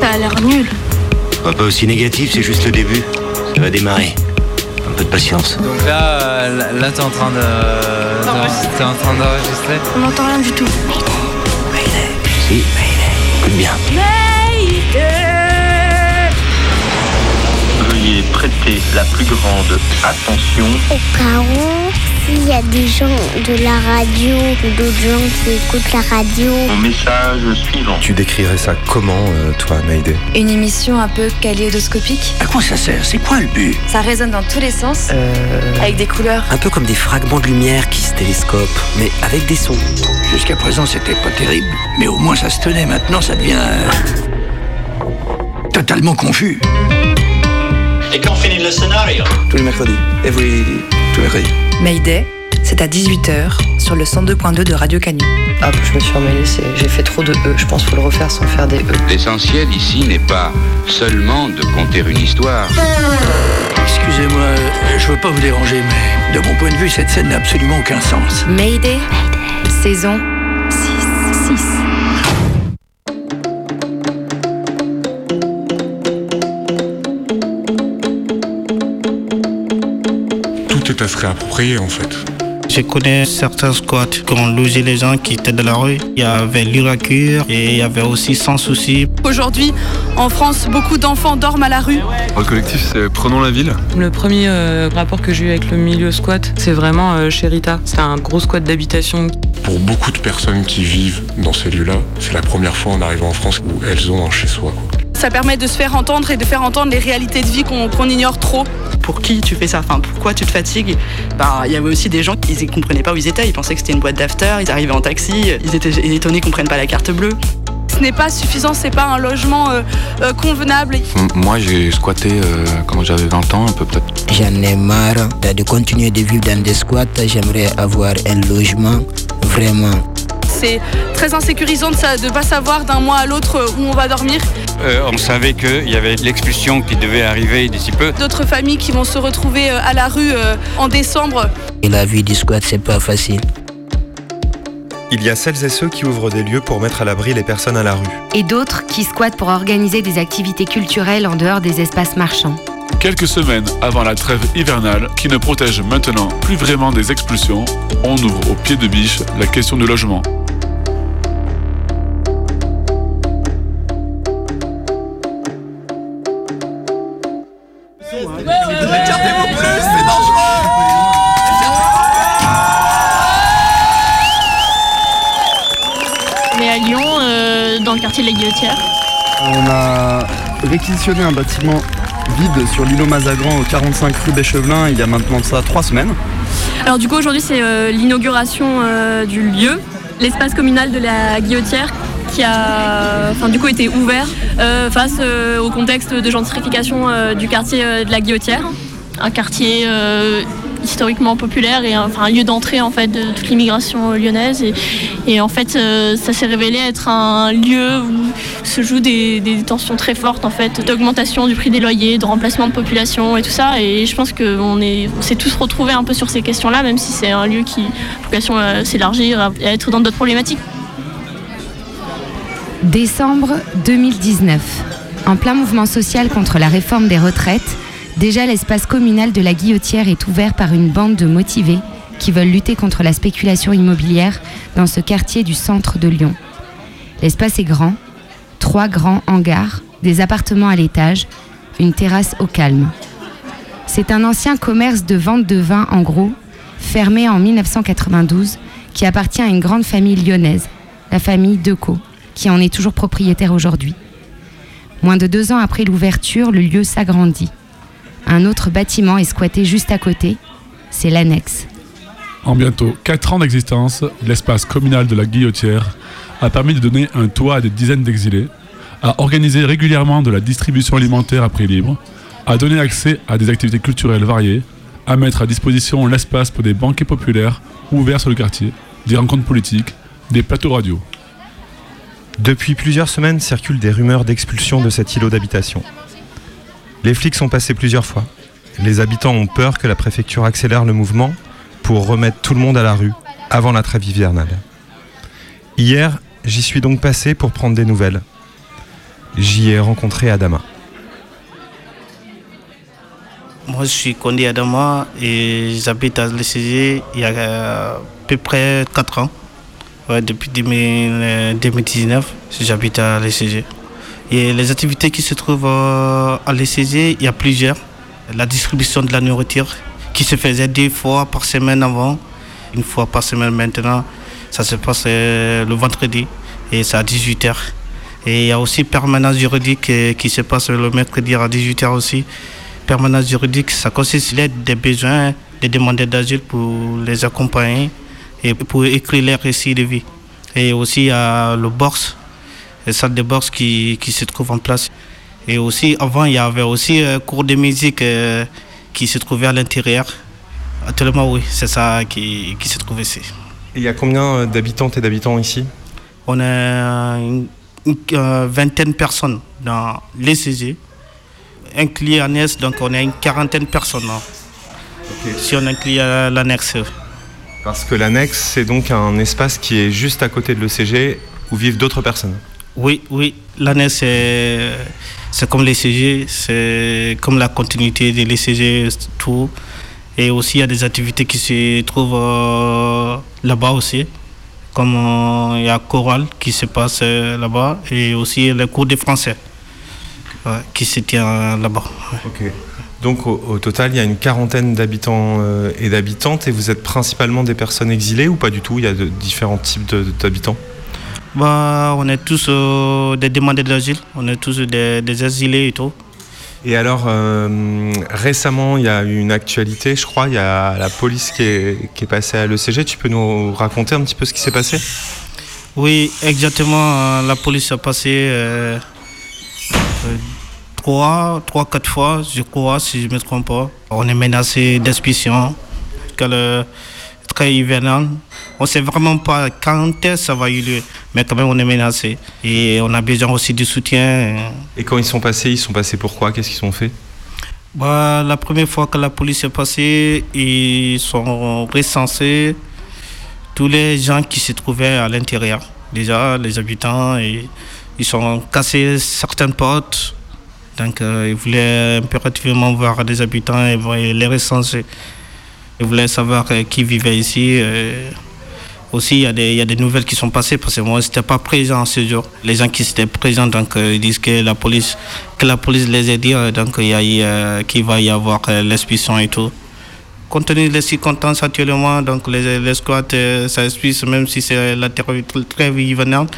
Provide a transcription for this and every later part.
Ça a l'air nul. Pas aussi négatif, c'est juste le début. Ça va démarrer. Un peu de patience. Donc là, euh, là, t'es en train de, t'es en train d'enregistrer. On n'entend rien du tout. Si, écoute bien. Veuillez prêter la plus grande attention. Au où, s'il y a des gens de la radio ou d'autres gens qui écoutent la radio, Mon message suivant. Tu décrirais ça comment, euh, toi, Mayday Une émission un peu kaléidoscopique. À quoi ça sert? C'est quoi le but? Ça résonne dans tous les sens, avec des couleurs. Un peu comme des fragments de lumière qui se télescopent, mais avec des sons. Jusqu'à présent, c'était pas terrible. Mais au moins, ça se tenait. Maintenant, ça devient. euh, totalement confus. Et quand finit le scénario? Tous les mercredis. Every... Tous les mercredis. Mayday, c'est à 18h sur le 102.2 de Radio Canu. Hop, je me suis emmêlée, j'ai fait trop de E. Je pense qu'il faut le refaire sans faire des E. L'essentiel ici n'est pas seulement de conter une histoire. Excusez-moi, je veux pas vous déranger, mais de mon point de vue, cette scène n'a absolument aucun sens. Mayday, saison Tout est à se réapproprier en fait. Je connais certains squats qui ont logé les gens qui étaient dans la rue. Il y avait l'Uracure et il y avait aussi Sans Souci. Aujourd'hui, en France, beaucoup d'enfants dorment à la rue. Le collectif c'est Prenons la ville. Le premier euh, rapport que j'ai eu avec le milieu squat, c'est vraiment euh, chez Rita. C'est un gros squat d'habitation. Pour beaucoup de personnes qui vivent dans ces lieux-là, c'est la première fois en arrivant en France où elles ont un chez-soi. Ça permet de se faire entendre et de faire entendre les réalités de vie qu'on qu'on ignore trop. Pour qui tu fais ça? Enfin, pourquoi tu te fatigues? Bah, il y avait aussi des gens qui ne comprenaient pas où ils étaient. Ils pensaient que c'était une boîte d'after. Ils arrivaient en taxi. Ils étaient étonnés qu'on prenne pas la carte bleue. Ce n'est pas suffisant, c'est pas un logement euh, euh, convenable. Moi j'ai squatté euh, quand j'avais 20 ans à peu près. J'en ai marre de continuer de vivre dans des squats. J'aimerais avoir un logement, vraiment. C'est très insécurisant de ne pas savoir d'un mois à l'autre euh, où on va dormir. on savait qu'il y avait l'expulsion qui devait arriver d'ici peu. D'autres familles qui vont se retrouver euh, à la rue euh, en décembre. Et la vie du squat, c'est pas facile. Il y a celles et ceux qui ouvrent des lieux pour mettre à l'abri les personnes à la rue. Et d'autres qui squattent pour organiser des activités culturelles en dehors des espaces marchands. Quelques semaines avant la trêve hivernale, qui ne protège maintenant plus vraiment des expulsions, on ouvre au pied de biche la question du logement. Guillotière. On a réquisitionné un bâtiment vide sur l'îlot Mazagran au 45 rue Béchevelin il y a maintenant ça trois semaines. Alors du coup aujourd'hui c'est euh, l'inauguration euh, du lieu, l'espace communal de la Guillotière qui a enfin, du coup été ouvert euh, face au contexte de gentrification du quartier de la Guillotière. Un quartier historiquement populaire et un, enfin, un lieu d'entrée en fait de toute l'immigration euh, lyonnaise et, en fait euh, ça s'est révélé être un lieu où se jouent des, tensions très fortes en fait d'augmentation du prix des loyers, de remplacement de population et tout ça et je pense qu'on est on s'est tous retrouvés un peu sur ces questions là même si c'est un lieu qui a vocation à s'élargir à être dans d'autres problématiques. Décembre 2019. En plein mouvement social contre la réforme des retraites, déjà l'espace communal de la Guillotière est ouvert par une bande de motivés qui veulent lutter contre la spéculation immobilière dans ce quartier du centre de Lyon. L'espace est grand, trois grands hangars, des appartements à l'étage, une terrasse au calme. C'est un ancien commerce de vente de vin en gros, fermé en 1992, qui appartient à une grande famille lyonnaise, la famille Decaux, qui en est toujours propriétaire aujourd'hui. Moins de deux ans après l'ouverture, le lieu s'agrandit. Un autre bâtiment est squatté juste à côté, c'est l'annexe. En bientôt 4 ans d'existence, l'espace communal de la Guillotière a permis de donner un toit à des dizaines d'exilés, a organisé régulièrement de la distribution alimentaire à prix libre, a donné accès à des activités culturelles variées, à mettre à disposition l'espace pour des banquets populaires ouverts sur le quartier, des rencontres politiques, des plateaux radio. Depuis plusieurs semaines circulent des rumeurs d'expulsion de cet îlot d'habitation. Les flics sont passés plusieurs fois. Les habitants ont peur que la préfecture accélère le mouvement pour remettre tout le monde à la rue avant la trêve hivernale. Hier, j'y suis donc passé pour prendre des nouvelles. J'y ai rencontré Adama. Moi, je suis Kondi Adama et j'habite à l'ECG il y a euh, à peu près 4 ans. Depuis 2000, 2019, j'habite à l'ECG. Et les activités qui se trouvent euh, à l'ECG, il y a plusieurs. La distribution de la nourriture qui se faisait deux fois par semaine avant, une fois par semaine maintenant. Ça se passe euh, le vendredi et c'est à 18h. Et il y a aussi permanence juridique euh, qui se passe le mercredi à 18h aussi. Permanence juridique, ça consiste à l'aide des besoins des demandeurs d'asile pour les accompagner et pour écrire les récits de vie. Et aussi a le bourse, les salles de bourse qui, qui se trouvent en place. Et aussi, avant, il y avait aussi un cours de musique euh, qui se trouvait à l'intérieur. Actuellement, oui, c'est ça qui, qui se trouve ici. Et il y a combien euh, d'habitantes et d'habitants ici? On a une, une, euh, vingtaine de personnes dans l'ECG. Inclus l'annexe, donc on a une quarantaine de personnes. hein. Si on inclut euh, l'annexe. Parce que l'annexe, c'est donc un espace qui est juste à côté de l'ECG où vivent d'autres personnes. Oui, oui, l'annexe, c'est, c'est comme l'ECG, c'est comme la continuité de l'ECG, tout. Et aussi, il y a des activités qui se trouvent euh, là-bas aussi, comme euh, il y a chorale qui se passe euh, là-bas, et aussi le cours de français qui se tient là-bas. Donc au, au total, il y a une quarantaine d'habitants et d'habitantes et vous êtes principalement des personnes exilées ou pas du tout? Il y a de, différents types d'habitants? Bah, on est tous euh, des demandeurs d'asile, on est tous des, des exilés et tout. Et alors, euh, récemment, il y a eu une actualité, je crois, il y a la police qui est, qui est passée à l'ECG. Tu peux nous raconter un petit peu ce qui s'est passé? Oui, exactement. euh, La police a passé euh, trois, trois, quatre fois, je crois, si je ne me trompe pas. On est menacé d'expulsion. Que le très hivernal. On ne sait vraiment pas quand ça va y lieu, mais quand même on est menacé. Et on a besoin aussi du soutien. Et quand ils sont passés, ils sont passés pourquoi? Qu'est-ce qu'ils ont fait? Bah, la première fois que la police est passée, ils sont recensés tous les gens qui se trouvaient à l'intérieur. Déjà, les habitants, et ils sont cassés certaines portes. Donc, euh, ils voulaient impérativement voir des habitants et et les recenser. Ils voulaient savoir euh, qui vivait ici. euh. Aussi, il y, a des, nouvelles qui sont passées parce que moi, je n'étais pas présent ce jour. Les gens qui étaient présents, donc, euh, ils disent que la police, que la police les a dit, donc, y a qu'il va y avoir l'expulsion et tout. Compte tenu des circonstances actuellement, donc les, squats, ça même si c'est la trêve trêve hivernale.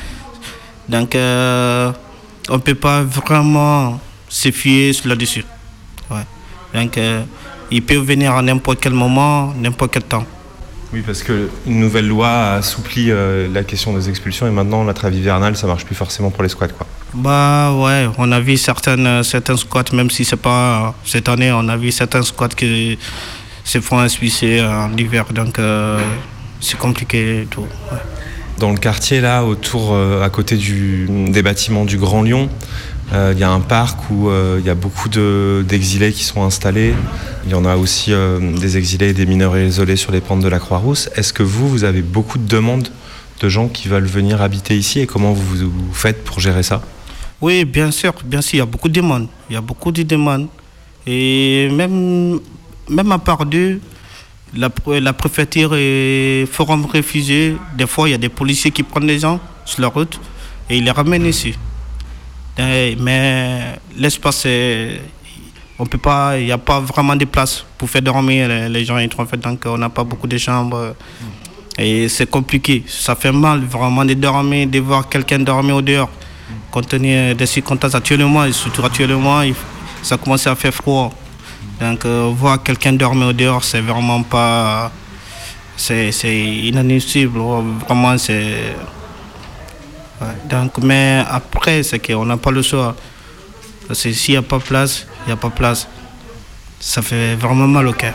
Donc, on ne peut pas vraiment se fier là-dessus. Donc, ils peuvent venir à n'importe quel moment, n'importe quel temps. Oui, parce qu'une nouvelle loi a assoupli euh, la question des expulsions et maintenant la trêve hivernale, ça marche plus forcément pour les squats. Quoi. Bah ouais, on a vu certaines, euh, certains squats, même si c'est pas euh, cette année, on a vu certains squats qui se font expulser en hiver, donc euh, c'est compliqué et tout. ouais. Dans le quartier, là, autour, euh, à côté du, des bâtiments du Grand Lyon, euh, il y a un parc où euh, il y a beaucoup de- d'exilés qui sont installés. Il y en a aussi euh, des exilés et des mineurs isolés sur les pentes de la Croix-Rousse. Est-ce que vous, vous avez beaucoup de demandes de gens qui veulent venir habiter ici et comment vous, faites pour gérer ça? Oui, bien sûr, bien sûr, il y a beaucoup de demandes. Il y a beaucoup de demandes. Et même, même à part d'eux, la, la préfecture et forum réfugiés, des fois, il y a des policiers qui prennent les gens sur la route et ils les ramènent ici. Et- Mais l'espace, on peut pas, il n'y a pas vraiment de place pour faire dormir les, gens en donc on n'a pas beaucoup de chambres. Et c'est compliqué. Ça fait mal vraiment de dormir, de voir quelqu'un dormir au dehors. Compte tenu des circonstances actuellement, et surtout actuellement, ça commence à faire froid. Donc euh, voir quelqu'un dormir au dehors, c'est vraiment pas... C'est inadmissible. Vraiment, c'est... Donc, mais après, c'est qu'on n'a pas le choix. Parce que s'il n'y a pas place, il n'y a pas place. Ça fait vraiment mal au cœur.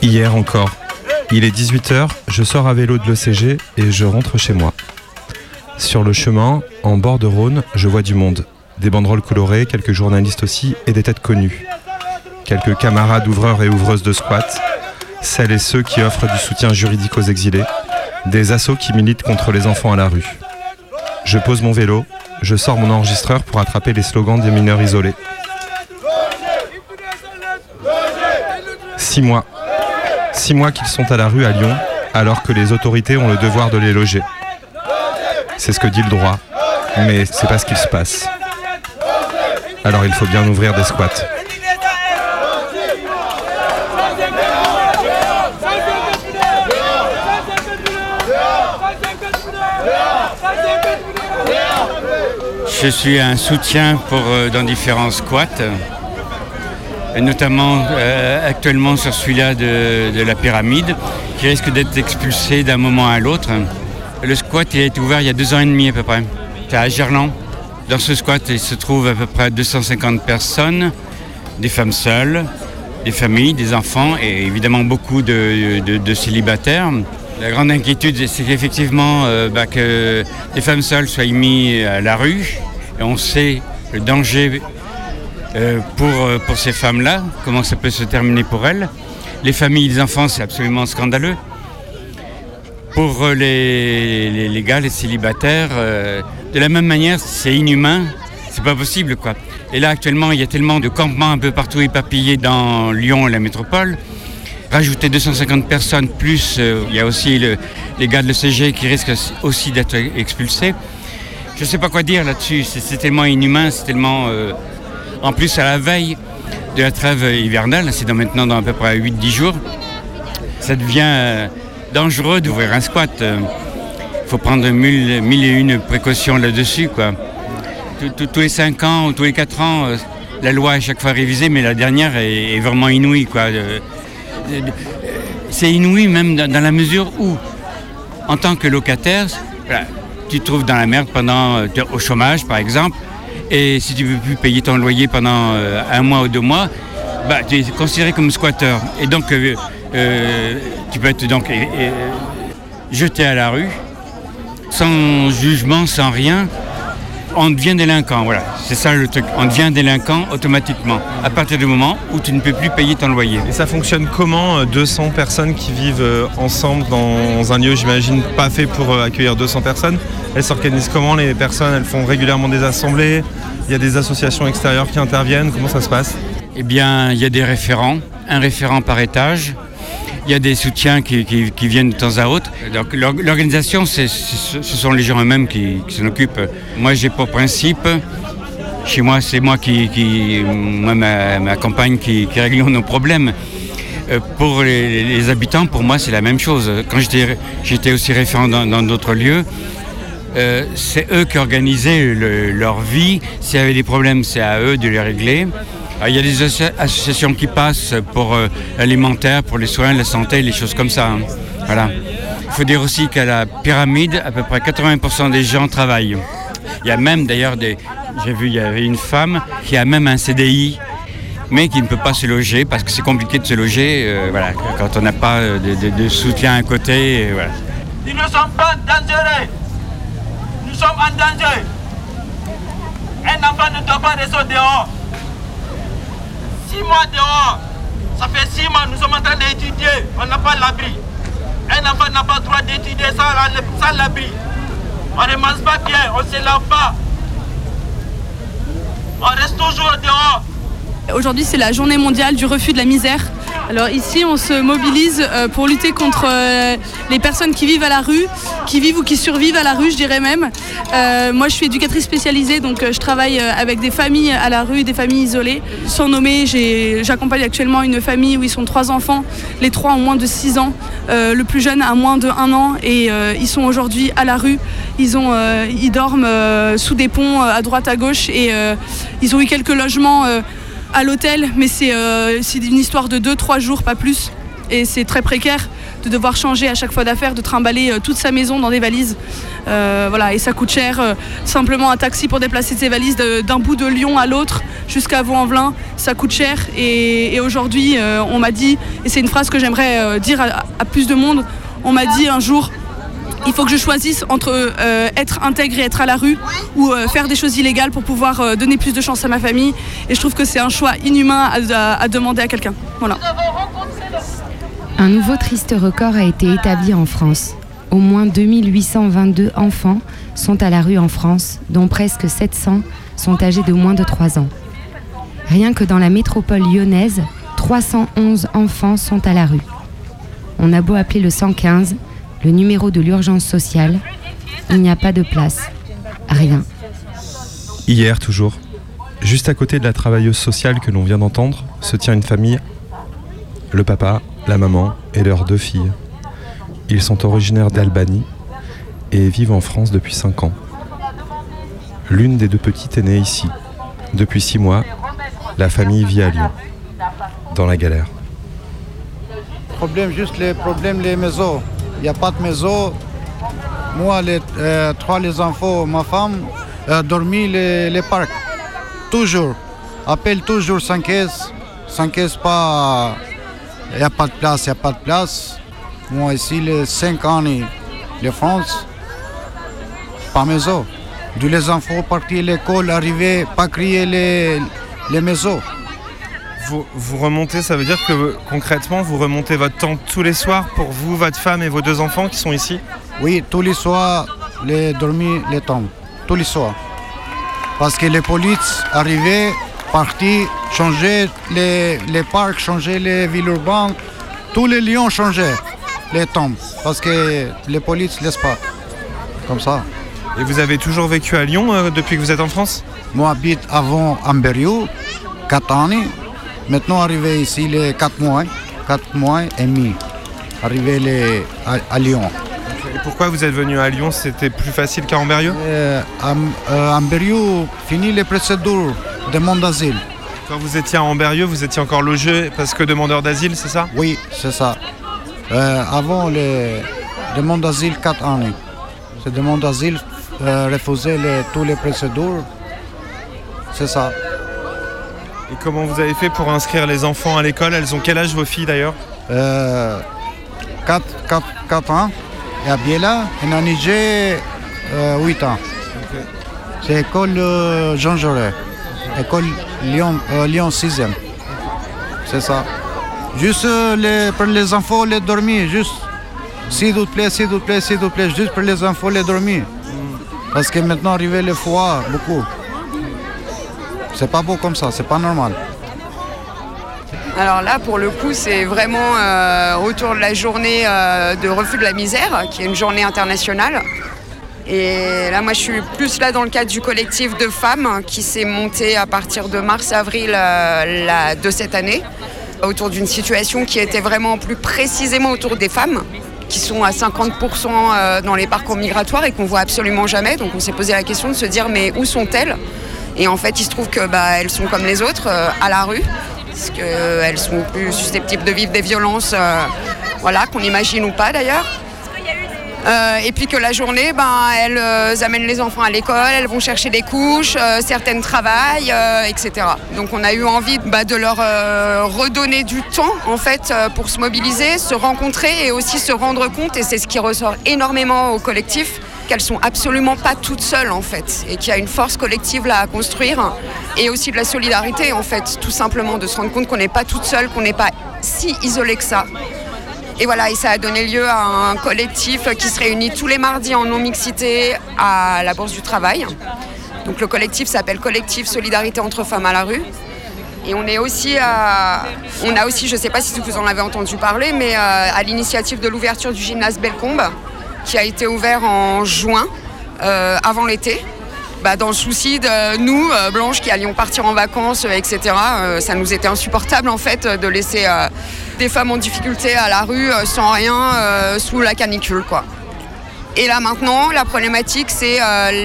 Hier encore. Il est 18h, je sors à vélo de l'ECG et je rentre chez moi. Sur le chemin, en bord de Rhône, je vois du monde. Des banderoles colorées, quelques journalistes aussi et des têtes connues. Quelques camarades ouvreurs et ouvreuses de squat, celles et ceux qui offrent du soutien juridique aux exilés, des assauts qui militent contre les enfants à la rue. Je pose mon vélo, je sors mon enregistreur pour attraper les slogans des mineurs isolés. Six mois. Six mois qu'ils sont à la rue à Lyon, alors que les autorités ont le devoir de les loger. C'est ce que dit le droit, mais c'est pas ce qu'il se passe. Alors il faut bien ouvrir des squats. Je suis un soutien pour, euh, dans différents squats, et notamment euh, actuellement sur celui-là de, la pyramide, qui risque d'être expulsé d'un moment à l'autre. Le squat a été ouvert il y a deux ans et demi à peu près. C'est à Gerland. Dans ce squat, il se trouve à peu près 250 personnes, des femmes seules, des familles, des enfants et évidemment beaucoup de, célibataires. La grande inquiétude, c'est qu'effectivement, euh, bah, que les femmes seules soient mises à la rue. On sait le danger euh, pour, euh, pour ces femmes-là, comment ça peut se terminer pour elles. Les familles, les enfants, c'est absolument scandaleux. Pour euh, les, les, gars, les célibataires, de la même manière, c'est inhumain, c'est pas possible quoi. Et là actuellement, il y a tellement de campements un peu partout éparpillés dans Lyon et la métropole. Rajouter 250 personnes, plus il y a aussi le- les gars de l'ECG qui risquent aussi d'être expulsés. Je sais pas quoi dire là-dessus, c'est tellement inhumain, c'est tellement... euh, En plus, à la veille de la trêve hivernale, c'est maintenant dans à peu près 8-10 jours, ça devient euh, dangereux d'ouvrir un squat. Il faut prendre mille, mille et une précautions là-dessus. quoi. Tous- les 5 ans ou tous les 4 ans, euh, la loi est chaque fois révisée, mais la dernière est, vraiment inouïe. quoi. Euh, euh, C'est inouï même dans, la mesure où, en tant que locataire, tu te trouves dans la merde pendant euh, au chômage, par exemple, et si tu ne veux plus payer ton loyer pendant euh, un mois ou deux mois, bah, tu es considéré comme squatteur. Et donc, euh, tu peux être donc, jeté à la rue, sans jugement, sans rien. On devient délinquant, voilà. C'est ça le truc. On devient délinquant automatiquement, à partir du moment où tu ne peux plus payer ton loyer. Et ça fonctionne comment euh, 200 personnes qui vivent ensemble dans un lieu, j'imagine, pas fait pour accueillir 200 personnes? Elles s'organisent comment les personnes? Elles font régulièrement des assemblées? Il y a des associations extérieures qui interviennent? Comment ça se passe? Eh bien, il y a des référents, un référent par étage. Il y a des soutiens qui, viennent de temps à autre. Donc, l'or- l'organisation, ce sont les gens eux-mêmes qui, s'en occupent. Moi, j'ai pour principe, chez moi, c'est moi qui, moi, ma, ma compagne qui, qui réglons nos problèmes. Euh, Pour les, les habitants, pour moi, c'est la même chose. Quand j'étais aussi référent dans d'autres lieux, euh, c'est eux qui organisaient le- leur vie. S'il y avait des problèmes, c'est à eux de les régler. Ah, Il y a des asso- associations qui passent pour euh, l'alimentaire, pour les soins, la santé, les choses comme ça. hein. Voilà. Il faut dire aussi qu'à la pyramide, à peu près 80% des gens travaillent. Il y a même d'ailleurs des... J'ai vu, il y avait une femme qui a même un CDI, mais qui ne peut pas se loger parce que c'est compliqué de se loger euh, voilà, quand on n'a pas euh, de, soutien à côté. Nous ne sommes pas dangereux. Sommes en danger. Un enfant ne doit pas rester dehors. Six mois dehors. Ça fait six mois, nous sommes en train d'étudier. On n'a pas l'abri. Un enfant n'a pas le droit d'étudier sans l'abri. On ne mange pas bien, on ne se lave pas. On reste toujours dehors. Aujourd'hui, c'est la journée mondiale du refus de la misère. Alors ici, on se mobilise euh, pour lutter contre euh, les personnes qui vivent à la rue, qui vivent ou qui survivent à la rue, je dirais même. Euh, moi, je suis éducatrice spécialisée, donc je travaille avec des familles à la rue, des familles isolées. Sans nommer, j'accompagne actuellement une famille où ils sont trois enfants. Les trois ont moins de 6 ans. Le plus jeune a moins de 1 an et ils sont aujourd'hui à la rue. Ils, ont, ils dorment sous des ponts à droite, à gauche et ils ont eu quelques logements à l'hôtel, mais c'est euh, une histoire de 2-3 jours, pas plus. Et c'est très précaire de devoir changer à chaque fois d'affaires, de trimballer euh, toute sa maison dans des valises. Euh, voilà, et ça coûte cher. simplement un taxi pour déplacer ses valises d'un bout de Lyon à l'autre jusqu'à Vaux-en-Velin, ça coûte cher. Et, aujourd'hui, on m'a dit, et c'est une phrase que j'aimerais dire à plus de monde, on m'a dit un jour, il faut que je choisisse entre euh, être intègre et être à la rue ou euh, faire des choses illégales pour pouvoir euh, donner plus de chance à ma famille. Et je trouve que c'est un choix inhumain à, demander à quelqu'un. Voilà. Un nouveau triste record a été établi en France. au moins 2822 enfants sont à la rue en France, dont presque 700 sont âgés de moins de 3 ans. Rien que dans la métropole lyonnaise, 311 enfants sont à la rue. On a beau appeler le 115, le numéro de l'urgence sociale, il n'y a pas de place. Rien. Hier toujours, juste à côté de la travailleuse sociale que l'on vient d'entendre, se tient une famille. Le papa, la maman et leurs deux filles. Ils sont originaires d'Albanie et vivent en France depuis 5 ans. L'une des deux petites est née ici. Depuis 6 mois, la famille vit à Lyon, dans la galère. Problème, juste les problèmes, les maisons. Il n'y a pas de maison. Moi, les euh, trois les enfants, ma femme, euh, dormi les, les parcs. Toujours. Appelle toujours 5 caisses. 5 caisses pas. Il n'y a pas de place, il n'y a pas de place. Moi, ici, les 5 ans, les France, pas maison. D'où les enfants partir à l'école, arriver, pas crier les, les maisons. Vous, vous remontez, ça veut dire que concrètement, vous remontez votre tente tous les soirs pour vous, votre femme et vos deux enfants qui sont ici? Oui, tous les soirs, les dormir les tombes. Tous les soirs. Parce que les polices arrivaient, partis, changeaient les, les parcs, changeaient les villes urbaines. Tous les lions changeaient les tombes. Parce que les polices ne laissent pas. Comme ça. Et vous avez toujours vécu à Lyon euh, depuis que vous êtes en France? Moi, j'habite avant Amberiou, 4 ans. Maintenant, arrivé ici, les 4 mois, 4 mois et demi. Arrivé les, à, à Lyon. Et pourquoi vous êtes venu à Lyon? C'était plus facile qu'à Amberieu? Euh, euh, finit les procédures de demande d'asile. Quand vous étiez à Amberieu, vous étiez encore logé parce que demandeur d'asile, c'est ça? Oui, c'est ça. Euh, avant les demandes d'asile, 4 ans. Ces demandes d'asile euh, refusaient les, tous les procédures. C'est ça. Et comment vous avez fait pour inscrire les enfants à l'école? Elles ont quel âge vos filles d'ailleurs? Euh, 4, 4, 4 ans. Et à Biela, et Niger, euh, 8 ans. C'est école euh, Jean Jaurès. École Lyon, euh, Lyon 6e. C'est ça. Juste euh, les, pour les enfants, les dormir. Juste, s'il vous plaît, s'il vous plaît, s'il vous plaît. Juste pour les enfants, les dormir. Parce que maintenant, arrivé le froid, beaucoup. C'est pas beau comme ça, c'est pas normal. Alors là, pour le coup, c'est vraiment euh, autour de la journée euh, de refus de la misère, qui est une journée internationale. Et là, moi, je suis plus là dans le cadre du collectif de femmes qui s'est monté à partir de mars-avril euh, de cette année, autour d'une situation qui était vraiment plus précisément autour des femmes, qui sont à 50% euh, dans les parcours migratoires et qu'on voit absolument jamais. Donc, on s'est posé la question de se dire, mais où sont-elles? Et en fait, il se trouve que bah, elles sont comme les autres, euh, à la rue parce qu'elles sont plus susceptibles de vivre des violences, euh, voilà, qu'on imagine ou pas d'ailleurs. Euh, et puis que la journée, ben, elles euh, amènent les enfants à l'école, elles vont chercher des couches, euh, certaines travaillent, euh, etc. Donc on a eu envie bah, de leur euh, redonner du temps en fait euh, pour se mobiliser, se rencontrer et aussi se rendre compte, et c'est ce qui ressort énormément au collectif, qu'elles sont absolument pas toutes seules en fait, et qu'il y a une force collective là à construire, et aussi de la solidarité en fait, tout simplement, de se rendre compte qu'on n'est pas toutes seules, qu'on n'est pas si isolé que ça. Et voilà, et ça a donné lieu à un collectif qui se réunit tous les mardis en non-mixité à la Bourse du Travail. Donc le collectif s'appelle Collectif Solidarité entre femmes à la rue. Et on est aussi à, on a aussi, je ne sais pas si vous en avez entendu parler, mais euh, à l'initiative de l'ouverture du gymnase Bellecombe, qui a été ouvert en juin, euh, avant l'été. Bah, dans le souci de nous, euh, Blanche, qui allions partir en vacances, euh, etc., ça nous était insupportable en fait de laisser des femmes en difficulté à la rue sans rien sous la canicule. quoi. Et là maintenant, la problématique, c'est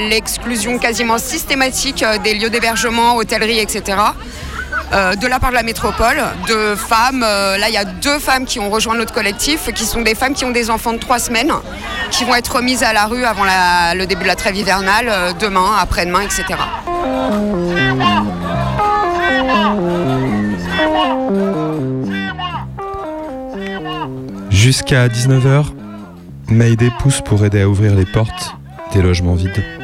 l'exclusion quasiment systématique des lieux d'hébergement, hôtellerie, etc. euh, de la part de la métropole, de femmes. euh, là, il y a deux femmes qui ont rejoint notre collectif, qui sont des femmes qui ont des enfants de trois semaines, qui vont être remises à la rue avant le début de la trêve hivernale, euh, demain, après-demain, etc. Jusqu'à 19h, Mayday pousse pour aider à ouvrir les portes des logements vides.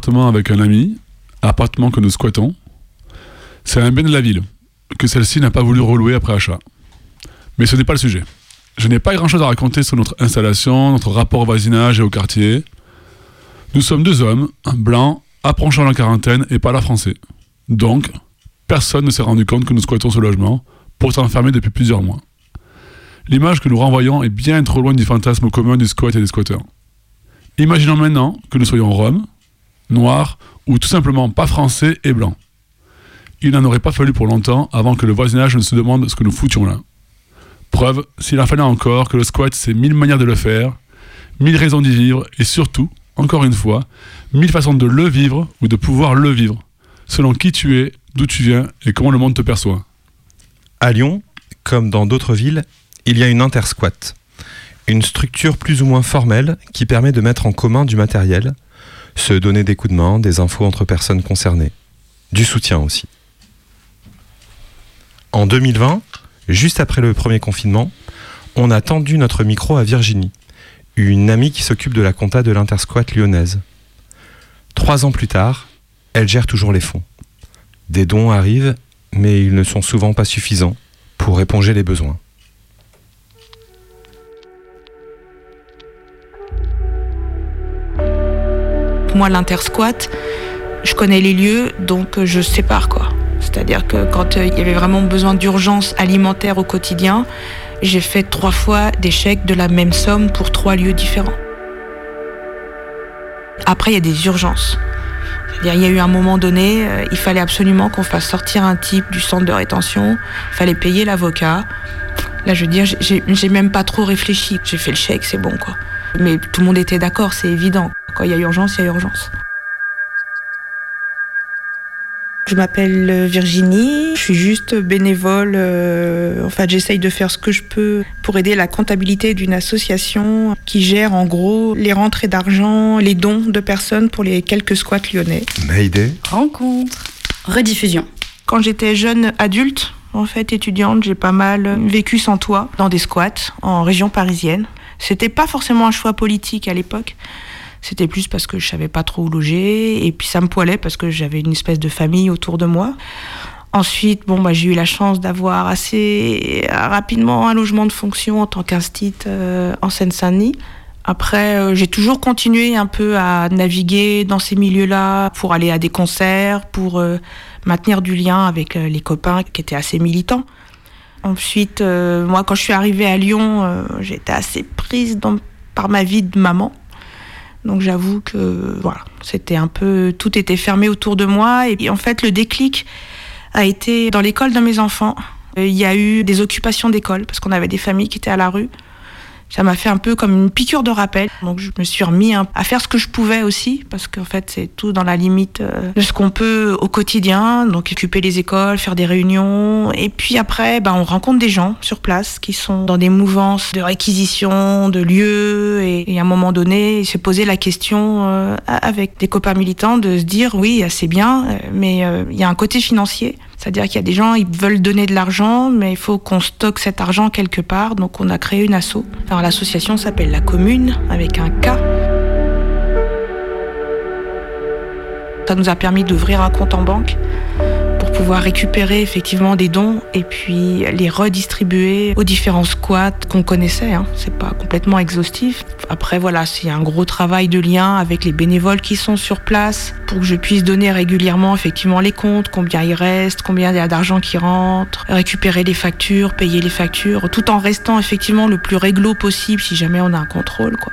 Appartement avec un ami, appartement que nous squattons. C'est un bien de la ville, que celle-ci n'a pas voulu relouer après achat. Mais ce n'est pas le sujet. Je n'ai pas grand-chose à raconter sur notre installation, notre rapport au voisinage et au quartier. Nous sommes deux hommes, un blanc, approchant la quarantaine et pas la français. Donc, personne ne s'est rendu compte que nous squattons ce logement, pourtant fermé depuis plusieurs mois. L'image que nous renvoyons est bien trop loin du fantasme commun du squat et des squatteurs. Imaginons maintenant que nous soyons roms, noirs ou tout simplement pas français et blancs. il n'en aurait pas fallu pour longtemps avant que le voisinage ne se demande ce que nous foutions là. Preuve, s'il en fallait encore, que le squat, c'est mille manières de le faire, mille raisons d'y vivre, et surtout, encore une fois, mille façons de le vivre ou de pouvoir le vivre, selon qui tu es, d'où tu viens et comment le monde te perçoit. À Lyon, comme dans d'autres villes, il y a une intersquat, une structure plus ou moins formelle qui permet de mettre en commun du matériel, se donner des coups de main, des infos entre personnes concernées, du soutien aussi. En 2020, juste après le premier confinement, on a tendu notre micro à Virginie, une amie qui s'occupe de la compta de l'intersquat lyonnaise. Trois ans plus tard, elle gère toujours les fonds. Des dons arrivent, mais ils ne sont souvent pas suffisants pour éponger les besoins. Moi, l'intersquat, je connais les lieux, donc je sépare quoi. C'est-à-dire que quand euh, il y avait vraiment besoin d'urgence alimentaire au quotidien, j'ai fait trois fois des chèques de la même somme pour trois lieux différents. Après, il y a des urgences. C'est-à-dire, il y a eu un moment donné, euh, il fallait absolument qu'on fasse sortir un type du centre de rétention, il fallait payer l'avocat. Là, je veux dire, j'ai même pas trop réfléchi. J'ai fait le chèque, c'est bon, quoi. Mais tout le monde était d'accord, c'est évident. Quand il y a urgence, il y a urgence. Je m'appelle Virginie, je suis juste bénévole. euh, en fait, j'essaye de faire ce que je peux pour aider la comptabilité d'une association qui gère en gros les rentrées d'argent, les dons de personnes pour les quelques squats lyonnais. Maïdé Rencontre. Rediffusion. Quand j'étais jeune adulte, en fait étudiante, j'ai pas mal vécu sans toit dans des squats en région parisienne. C'était pas forcément un choix politique à l'époque. C'était plus parce que je savais pas trop où loger et puis ça me poilait parce que j'avais une espèce de famille autour de moi. Ensuite, bon, bah, j'ai eu la chance d'avoir assez rapidement un logement de fonction en tant qu'instit euh, en Seine-Saint-Denis. Après, euh, j'ai toujours continué un peu à naviguer dans ces milieux-là pour aller à des concerts, pour euh, maintenir du lien avec euh, les copains qui étaient assez militants. Ensuite, euh, moi, quand je suis arrivée à Lyon, j'étais assez prise dans- par ma vie de maman. Donc j'avoue que voilà, c'était un peu tout était fermé autour de moi et en fait le déclic a été dans l'école de mes enfants. Euh, Il y a eu des occupations d'école parce qu'on avait des familles qui étaient à la rue. Ça m'a fait un peu comme une piqûre de rappel. Donc je me suis remis à faire ce que je pouvais aussi, parce qu'en fait c'est tout dans la limite euh, de ce qu'on peut au quotidien. Donc occuper les écoles, faire des réunions. Et puis après, ben, on rencontre des gens sur place qui sont dans des mouvances de réquisition, de lieux. Et, à un moment donné, il s'est posé la question euh, avec des copains militants de se dire oui, c'est bien, euh, mais il y a un côté financier. C'est-à-dire qu'il y a des gens, ils veulent donner de l'argent, mais il faut qu'on stocke cet argent quelque part. Donc on a créé une asso. Alors l'association s'appelle La Commune, avec un K. Ça nous a permis d'ouvrir un compte en banque pouvoir récupérer effectivement des dons et puis les redistribuer aux différents squats qu'on connaissait. Hein. C'est pas complètement exhaustif. Après voilà, c'est un gros travail de lien avec les bénévoles qui sont sur place pour que je puisse donner régulièrement effectivement les comptes, combien il reste, combien il y a d'argent qui rentre, récupérer les factures, payer les factures, tout en restant effectivement le plus réglo possible si jamais on a un contrôle quoi.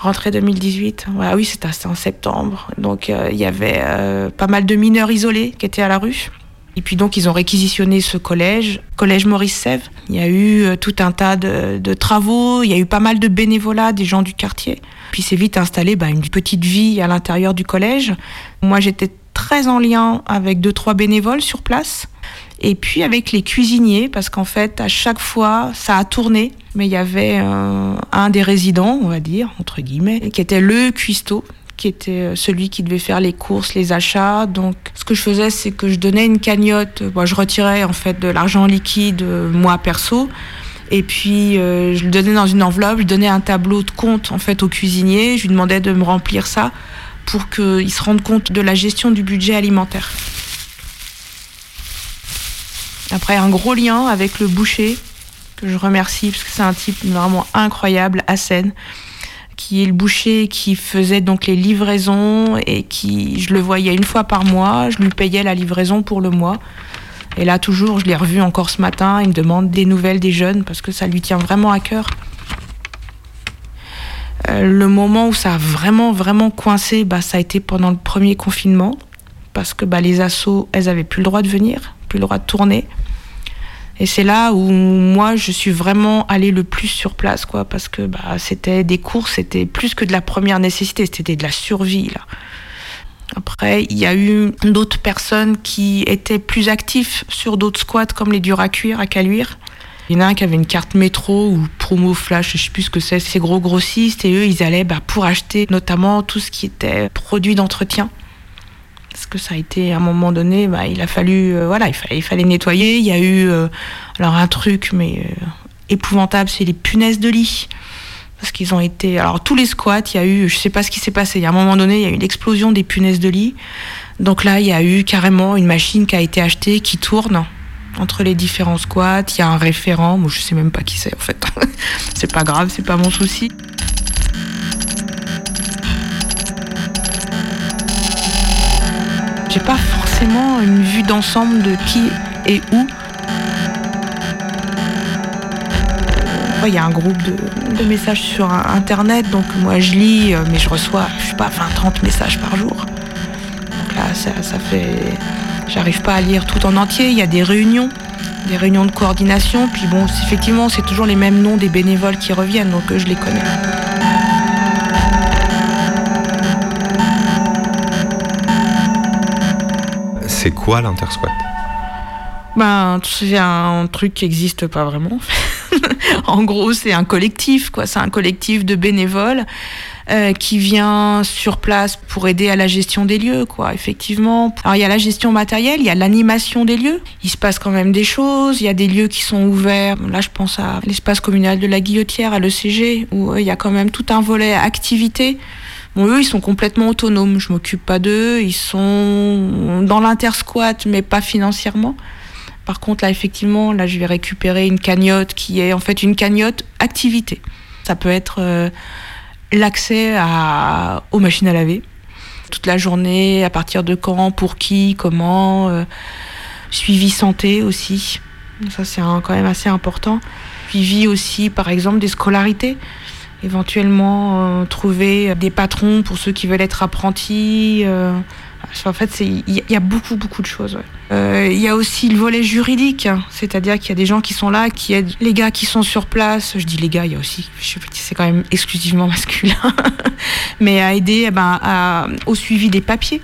Rentrée 2018, ouais, oui, c'était en septembre. Donc euh, il y avait euh, pas mal de mineurs isolés qui étaient à la rue. Et puis donc ils ont réquisitionné ce collège, collège Maurice Sèvres. Il y a eu euh, tout un tas de, travaux, il y a eu pas mal de bénévolat des gens du quartier. Puis c'est vite installé bah, une petite vie à l'intérieur du collège. Moi j'étais très en lien avec deux trois bénévoles sur place. Et puis avec les cuisiniers, parce qu'en fait, à chaque fois, ça a tourné. Mais il y avait un des résidents, on va dire, entre guillemets, qui était le cuistot, qui était euh, celui qui devait faire les courses, les achats. Donc, ce que je faisais, c'est que je donnais une cagnotte. Bon, je retirais en fait de l'argent liquide, euh, moi perso. Et puis, euh, je le donnais dans une enveloppe, je donnais un tableau de compte en fait au cuisinier. Je lui demandais de me remplir ça pour qu'il se rende compte de la gestion du budget alimentaire. Après, un gros lien avec le boucher, que je remercie, parce que c'est un type vraiment incroyable, à Seine, qui est le boucher qui faisait donc les livraisons et qui, je le voyais une fois par mois, je lui payais la livraison pour le mois. Et là, toujours, je l'ai revu encore ce matin, il me demande des nouvelles des jeunes, parce que ça lui tient vraiment à cœur. Euh, le moment où ça a vraiment, vraiment coincé, bah, ça a été pendant le premier confinement, parce que bah, les assos, elles avaient plus le droit de venir, plus le droit de tourner. Et c'est là où moi, je suis vraiment allée le plus sur place, quoi, parce que bah, c'était des courses, c'était plus que de la première nécessité, c'était de la survie, là. Après, il y a eu d'autres personnes qui étaient plus actifs sur d'autres squats, comme les durs à cuire à Caluire. Il y en a un qui avait une carte métro ou promo flash, je sais plus ce que c'est, c'est gros grossistes, et eux, ils allaient bah, pour acheter notamment tout ce qui était produit d'entretien. Parce que ça a été, à un moment donné, bah, il a fallu, euh, voilà, il fallait, nettoyer. Il y a eu, euh, alors un truc, mais euh, épouvantable, c'est les punaises de lit. Parce qu'ils ont été, alors tous les squats, il y a eu, je sais pas ce qui s'est passé. Il y a un moment donné, il y a eu l'explosion des punaises de lit. Donc là, il y a eu carrément une machine qui a été achetée, qui tourne entre les différents squats. Il y a un référent, moi je sais même pas qui c'est en fait. c'est pas grave, c'est pas mon souci. J'ai pas forcément une vue d'ensemble de qui et où. Il y a un groupe de, messages sur internet, donc moi je lis, euh, mais je reçois, je sais pas, 20-30 messages par jour. Donc là, ça, ça fait. J'arrive pas à lire tout en entier. Il y a des réunions, des réunions de coordination. Puis bon, effectivement, c'est toujours les mêmes noms des bénévoles qui reviennent, donc euh, je les connais. C'est quoi l'intersquat? Ben, c'est un truc qui n'existe pas vraiment. en gros, c'est un collectif, quoi. C'est un collectif de bénévoles euh, qui vient sur place pour aider à la gestion des lieux, quoi. Effectivement. Alors, il y a la gestion matérielle, il y a l'animation des lieux. Il se passe quand même des choses. Il y a des lieux qui sont ouverts. Là, je pense à l'espace communal de la Guillotière, à l'ECG, où euh, il y a quand même tout un volet activité. Eux, ils sont complètement autonomes. Je m'occupe pas d'eux. Ils sont dans l'intersquat, mais pas financièrement. Par contre, là, effectivement, là, je vais récupérer une cagnotte qui est en fait une cagnotte activité. Ça peut être euh, l'accès aux machines à laver toute la journée, à partir de quand, pour qui, comment. Euh, suivi santé aussi. Ça, c'est quand même assez important. Suivi aussi, par exemple, des scolarités éventuellement euh, trouver des patrons pour ceux qui veulent être apprentis. Euh, en fait, il y, a beaucoup, beaucoup de choses. Il euh, y a aussi le volet juridique, hein, c'est-à-dire qu'il y a des gens qui sont là, qui aident les gars qui sont sur place. Je dis les gars, il y a aussi, c'est quand même exclusivement masculin, mais à aider eh ben, au suivi des papiers.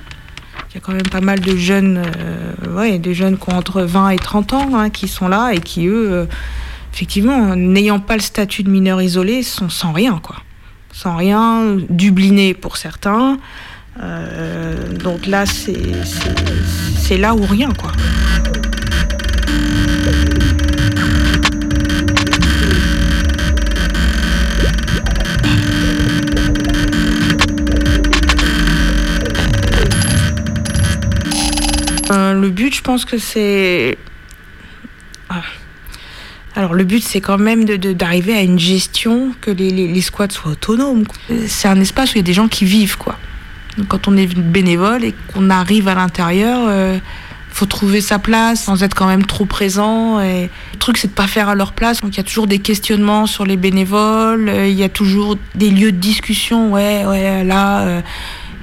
Il y a quand même pas mal de jeunes, ouais, des jeunes qui ont entre 20 et 30 ans hein, qui sont là et qui, eux, effectivement, n'ayant pas le statut de mineur isolé, sont sans rien, quoi. Sans rien, dublinés pour certains. Euh, donc là, c'est là ou rien, quoi. Euh, le but, je pense que c'est... Ah. Alors le but, c'est quand même d'arriver de, à une gestion, que les, les, squats soient autonomes. C'est un espace où il y a des gens qui vivent, quoi. Donc, quand on est bénévole et qu'on arrive à l'intérieur, euh, faut trouver sa place sans être quand même trop présent. Et le truc, c'est de pas faire à leur place. Donc il y a toujours des questionnements sur les bénévoles. Il y a toujours des lieux de discussion. Ouais, ouais, là. Euh,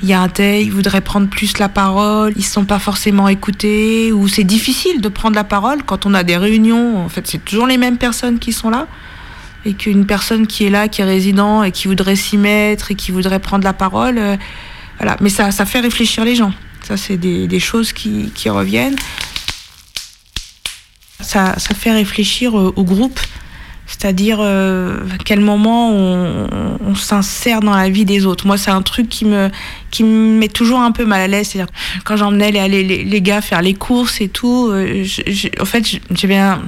il y a un tel, il voudrait prendre plus la parole, ils ne sont pas forcément écoutés, ou c'est difficile de prendre la parole quand on a des réunions. En fait, c'est toujours les mêmes personnes qui sont là. Et qu'une personne qui est là, qui est résident et qui voudrait s'y mettre et qui voudrait prendre la parole, euh, voilà. Mais ça, ça fait réfléchir les gens. Ça, c'est des, des, choses qui, qui, reviennent. Ça, ça fait réfléchir euh, au groupe c'est-à-dire euh, quel moment on, s'insère dans la vie des autres. Moi, c'est un truc qui me, qui me met toujours un peu mal à l'aise. C'est-à-dire quand j'emmenais les, gars faire les courses et tout, euh, je, je, en fait, j'avais un...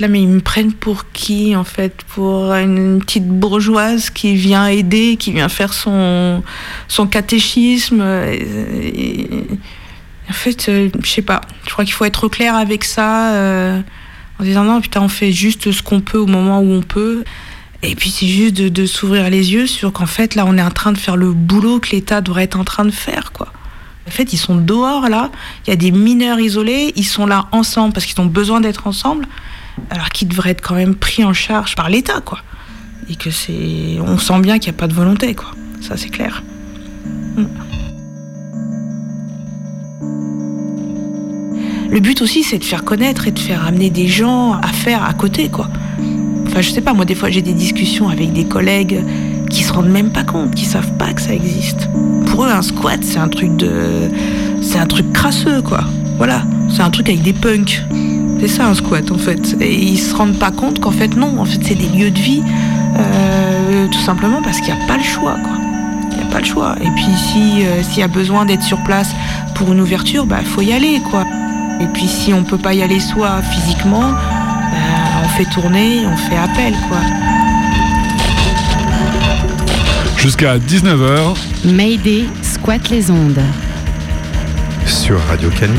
Là, mais ils me prennent pour qui, en fait Pour une petite bourgeoise qui vient aider, qui vient faire son, son catéchisme. Et, en fait, euh, je sais pas. Je crois qu'il faut être clair avec ça. Euh, en disant non, putain, on fait juste ce qu'on peut au moment où on peut. Et puis c'est juste de, s'ouvrir les yeux sur qu'en fait, là, on est en train de faire le boulot que l'État devrait être en train de faire, quoi. En fait, ils sont dehors, là. Il y a des mineurs isolés. Ils sont là ensemble parce qu'ils ont besoin d'être ensemble. Alors qu'ils devraient être quand même pris en charge par l'État, quoi. et que c'est, on sent bien qu'il n'y a pas de volonté, quoi. Ça, c'est clair. Mm. Le but aussi, c'est de faire connaître et de faire amener des gens à faire à côté, quoi. Enfin, je sais pas, moi, des fois, j'ai des discussions avec des collègues qui se rendent même pas compte, qui savent pas que ça existe. Pour eux, un squat, c'est un truc de, c'est un truc crasseux, quoi. Voilà, c'est un truc avec des punks. C'est ça un squat, en fait. Et ils se rendent pas compte qu'en fait, non, en fait, c'est des lieux de vie, euh, tout simplement parce qu'il n'y a pas le choix, quoi. Il n'y a pas le choix. Et puis, si euh, s'il y a besoin d'être sur place pour une ouverture, bah, faut y aller, quoi. Et puis, si on peut pas y aller soi physiquement, bah, on fait tourner, on fait appel, quoi. Jusqu'à 19h. Mayday squatte les ondes. Sur Radio Canu.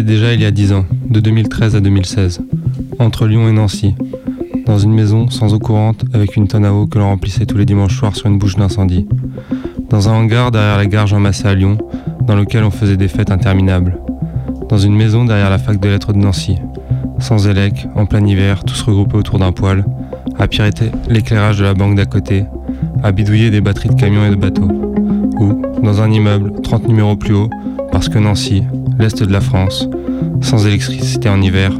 Déjà il y a 10 ans, de 2013 à 2016, entre Lyon et Nancy, dans une maison sans eau courante avec une tonne à eau que l'on remplissait tous les dimanches soirs sur une bouche d'incendie. Dans un hangar derrière la gare Jean Massé à Lyon, dans lequel on faisait des fêtes interminables. Dans une maison derrière la fac de lettres de Nancy, sans élec, en plein hiver, tous regroupés autour d'un poêle, à pirater l'éclairage de la banque d'à côté, à bidouiller des batteries de camions et de bateaux. Ou, dans un immeuble 30 numéros plus haut, parce que Nancy, l'est de la France, sans électricité en hiver,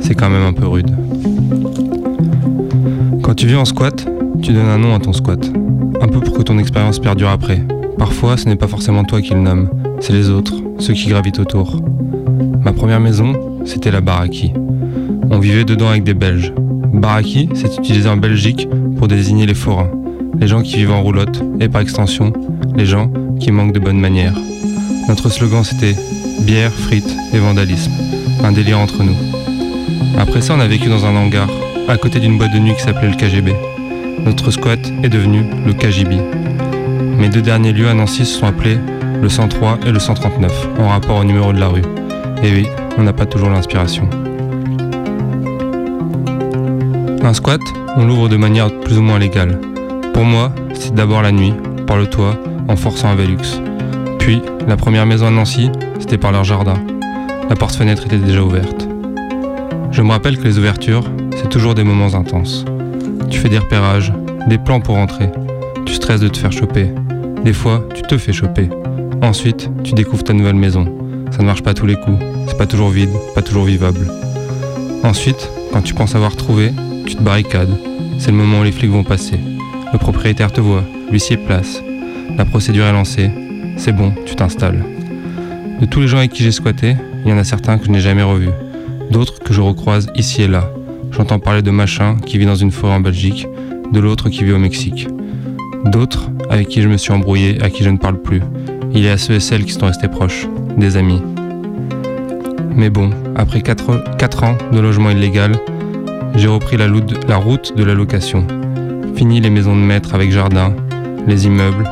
c'est quand même un peu rude. Quand tu vis en squat, tu donnes un nom à ton squat. Un peu pour que ton expérience perdure après. Parfois, ce n'est pas forcément toi qui le nomme, c'est les autres, ceux qui gravitent autour. Ma première maison, c'était la baraki. On vivait dedans avec des Belges. Baraki, c'est utilisé en Belgique pour désigner les forains, les gens qui vivent en roulotte, et par extension, les gens qui manquent de bonnes manières. Notre slogan c'était bière, frites et vandalisme, un délire entre nous. Après ça, on a vécu dans un hangar, à côté d'une boîte de nuit qui s'appelait le KGB. Notre squat est devenu le KGB. Mes deux derniers lieux à Nancy se sont appelés le 103 et le 139, en rapport au numéro de la rue. Et oui, on n'a pas toujours l'inspiration. Un squat, on l'ouvre de manière plus ou moins légale. Pour moi, c'est d'abord la nuit, par le toit, en forçant un Velux. La première maison à Nancy, c'était par leur jardin. La porte-fenêtre était déjà ouverte. Je me rappelle que les ouvertures, c'est toujours des moments intenses. Tu fais des repérages, des plans pour entrer. Tu stresses de te faire choper. Des fois, tu te fais choper. Ensuite, tu découvres ta nouvelle maison. Ça ne marche pas tous les coups. C'est pas toujours vide, pas toujours vivable. Ensuite, quand tu penses avoir trouvé, tu te barricades. C'est le moment où les flics vont passer. Le propriétaire te voit, l'huissier place. La procédure est lancée. C'est bon, tu t'installes. De tous les gens avec qui j'ai squatté, il y en a certains que je n'ai jamais revus. D'autres que je recroise ici et là. J'entends parler de machin qui vit dans une forêt en Belgique, de l'autre qui vit au Mexique. D'autres avec qui je me suis embrouillé, à qui je ne parle plus. Il y a ceux et celles qui sont restés proches, des amis. Mais bon, après 4, ans de logement illégal, j'ai repris la, la route de la location. Fini les maisons de maître avec jardin, les immeubles,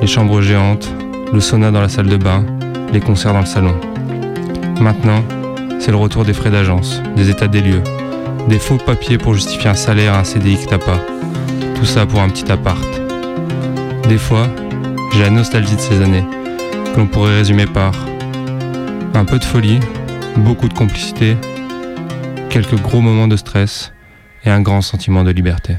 les chambres géantes, le sauna dans la salle de bain, les concerts dans le salon. Maintenant, c'est le retour des frais d'agence, des états des lieux, des faux papiers pour justifier un salaire, un CDI que t'as pas. Tout ça pour un petit appart. Des fois, j'ai la nostalgie de ces années, que l'on pourrait résumer par un peu de folie, beaucoup de complicité, quelques gros moments de stress et un grand sentiment de liberté.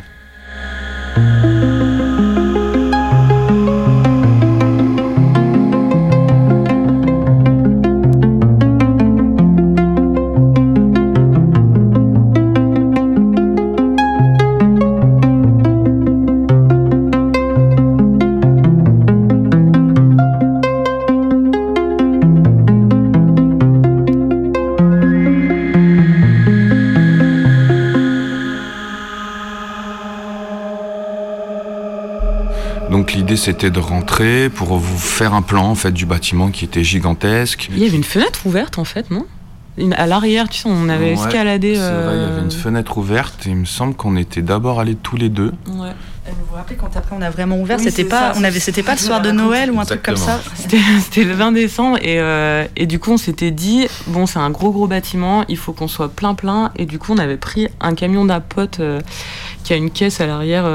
C'était de rentrer pour vous faire un plan en fait du bâtiment qui était gigantesque. Il y avait une fenêtre ouverte en fait, non? À l'arrière, tu sais, on avait escaladé. C'est vrai, il y avait une euh, fenêtre ouverte et il me semble qu'on était d'abord allés tous les deux. Ouais. Vous vous rappelez quand après on a vraiment ouvert, c'était pas, on avait, c'était pas le soir de Noël ou un truc comme ça? C'était le 20 décembre et, euh, et du coup on s'était dit bon c'est un gros gros bâtiment, il faut qu'on soit plein plein et du coup on avait pris un camion d'apote euh, qui a une caisse à l'arrière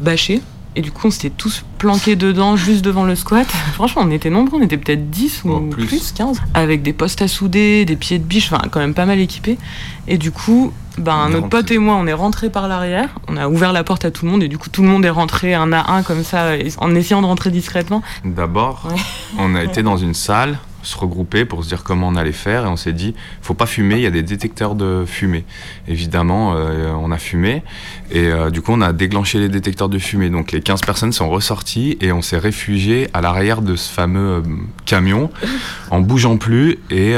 bâchée et du coup, on s'était tous planqués dedans, juste devant le squat. Franchement, on était nombreux, on était peut-être 10 ou plus. 15. Avec des postes à souder, des pieds de biche, enfin, quand même pas mal équipés. Et du coup, ben, notre pote et moi, on est rentrés par l'arrière. On a ouvert la porte à tout le monde et du coup, tout le monde est rentré un à un comme ça, en essayant de rentrer discrètement. D'abord, on a été dans une salle se regrouper pour se dire comment on allait faire et on s'est dit faut pas fumer il y a des détecteurs de fumée. Évidemment euh, on a fumé et euh, du coup on a déclenché les détecteurs de fumée. Donc les 15 personnes sont ressorties et on s'est réfugié à l'arrière de ce fameux euh, camion en bougeant plus et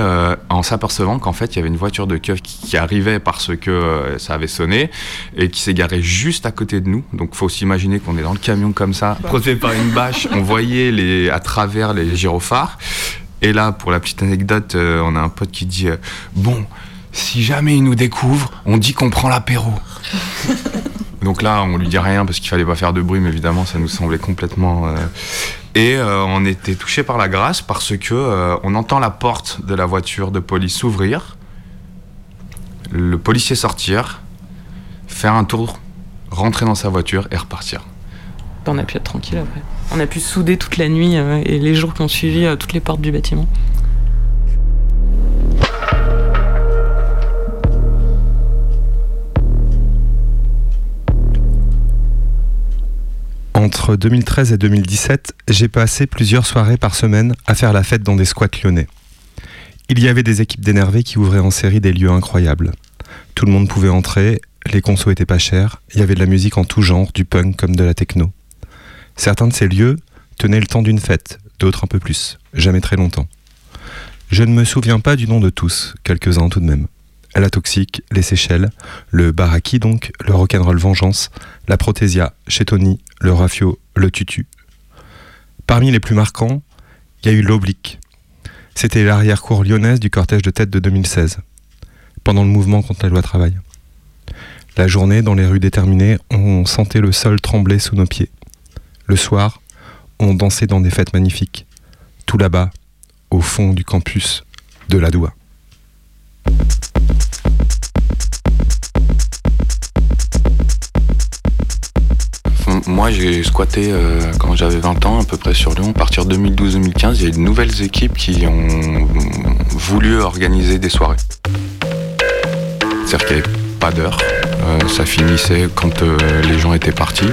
en s'apercevant qu'en fait il y avait une voiture de keuf qui arrivait parce que ça avait sonné et qui s'est garée juste à côté de nous. Donc faut s'imaginer qu'on est dans le camion comme ça protégé par une bâche. On voyait les à travers les gyrophares et là, pour la petite anecdote, euh, on a un pote qui dit euh, Bon, si jamais il nous découvre, on dit qu'on prend l'apéro. Donc là, on lui dit rien parce qu'il fallait pas faire de bruit, mais évidemment, ça nous semblait complètement euh, Et euh, on était touché par la grâce parce que euh, on entend la porte de la voiture de police s'ouvrir, le policier sortir, faire un tour, rentrer dans sa voiture et repartir. On a pu être tranquille après. On a pu souder toute la nuit euh, et les jours qui ont suivi euh, toutes les portes du bâtiment. Entre 2013 et 2017, j'ai passé plusieurs soirées par semaine à faire la fête dans des squats lyonnais. Il y avait des équipes d'énervés qui ouvraient en série des lieux incroyables. Tout le monde pouvait entrer, les consos étaient pas chers, il y avait de la musique en tout genre, du punk comme de la techno. Certains de ces lieux tenaient le temps d'une fête, d'autres un peu plus, jamais très longtemps. Je ne me souviens pas du nom de tous, quelques-uns tout de même. La Toxique, les Seychelles, le Baraki donc, le Rock'n'Roll Vengeance, la Protésia, chez Tony, le Rafio, le Tutu. Parmi les plus marquants, il y a eu l'Oblique. C'était l'arrière-cour lyonnaise du cortège de tête de 2016, pendant le mouvement contre la loi travail. La journée, dans les rues déterminées, on sentait le sol trembler sous nos pieds. Le soir, on dansait dans des fêtes magnifiques, tout là-bas, au fond du campus de la Doua. Moi, j'ai squatté euh, quand j'avais 20 ans, à peu près sur Lyon. À partir de 2012-2015, il y a eu de nouvelles équipes qui ont voulu organiser des soirées. C'est-à-dire qu'il n'y avait pas d'heure. Euh, ça finissait quand euh, les gens étaient partis.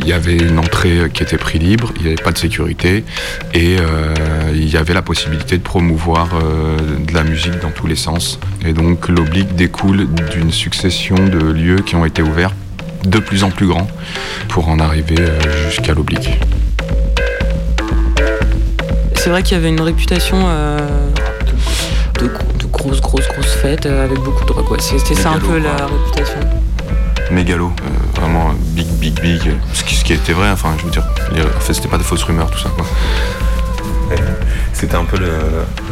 Il y avait une entrée qui était prix libre, il n'y avait pas de sécurité et euh, il y avait la possibilité de promouvoir euh, de la musique dans tous les sens. Et donc l'oblique découle d'une succession de lieux qui ont été ouverts de plus en plus grands pour en arriver euh, jusqu'à l'oblique. C'est vrai qu'il y avait une réputation euh, de, de- de grosses, grosses, grosses fêtes euh, avec beaucoup de. C'était ça un peu la réputation. Mégalo, euh, vraiment big, big, big. Ce qui, ce qui était vrai, enfin, je veux dire, les- en fait, c'était pas des fausses rumeurs, tout ça, quoi. C'était un peu le,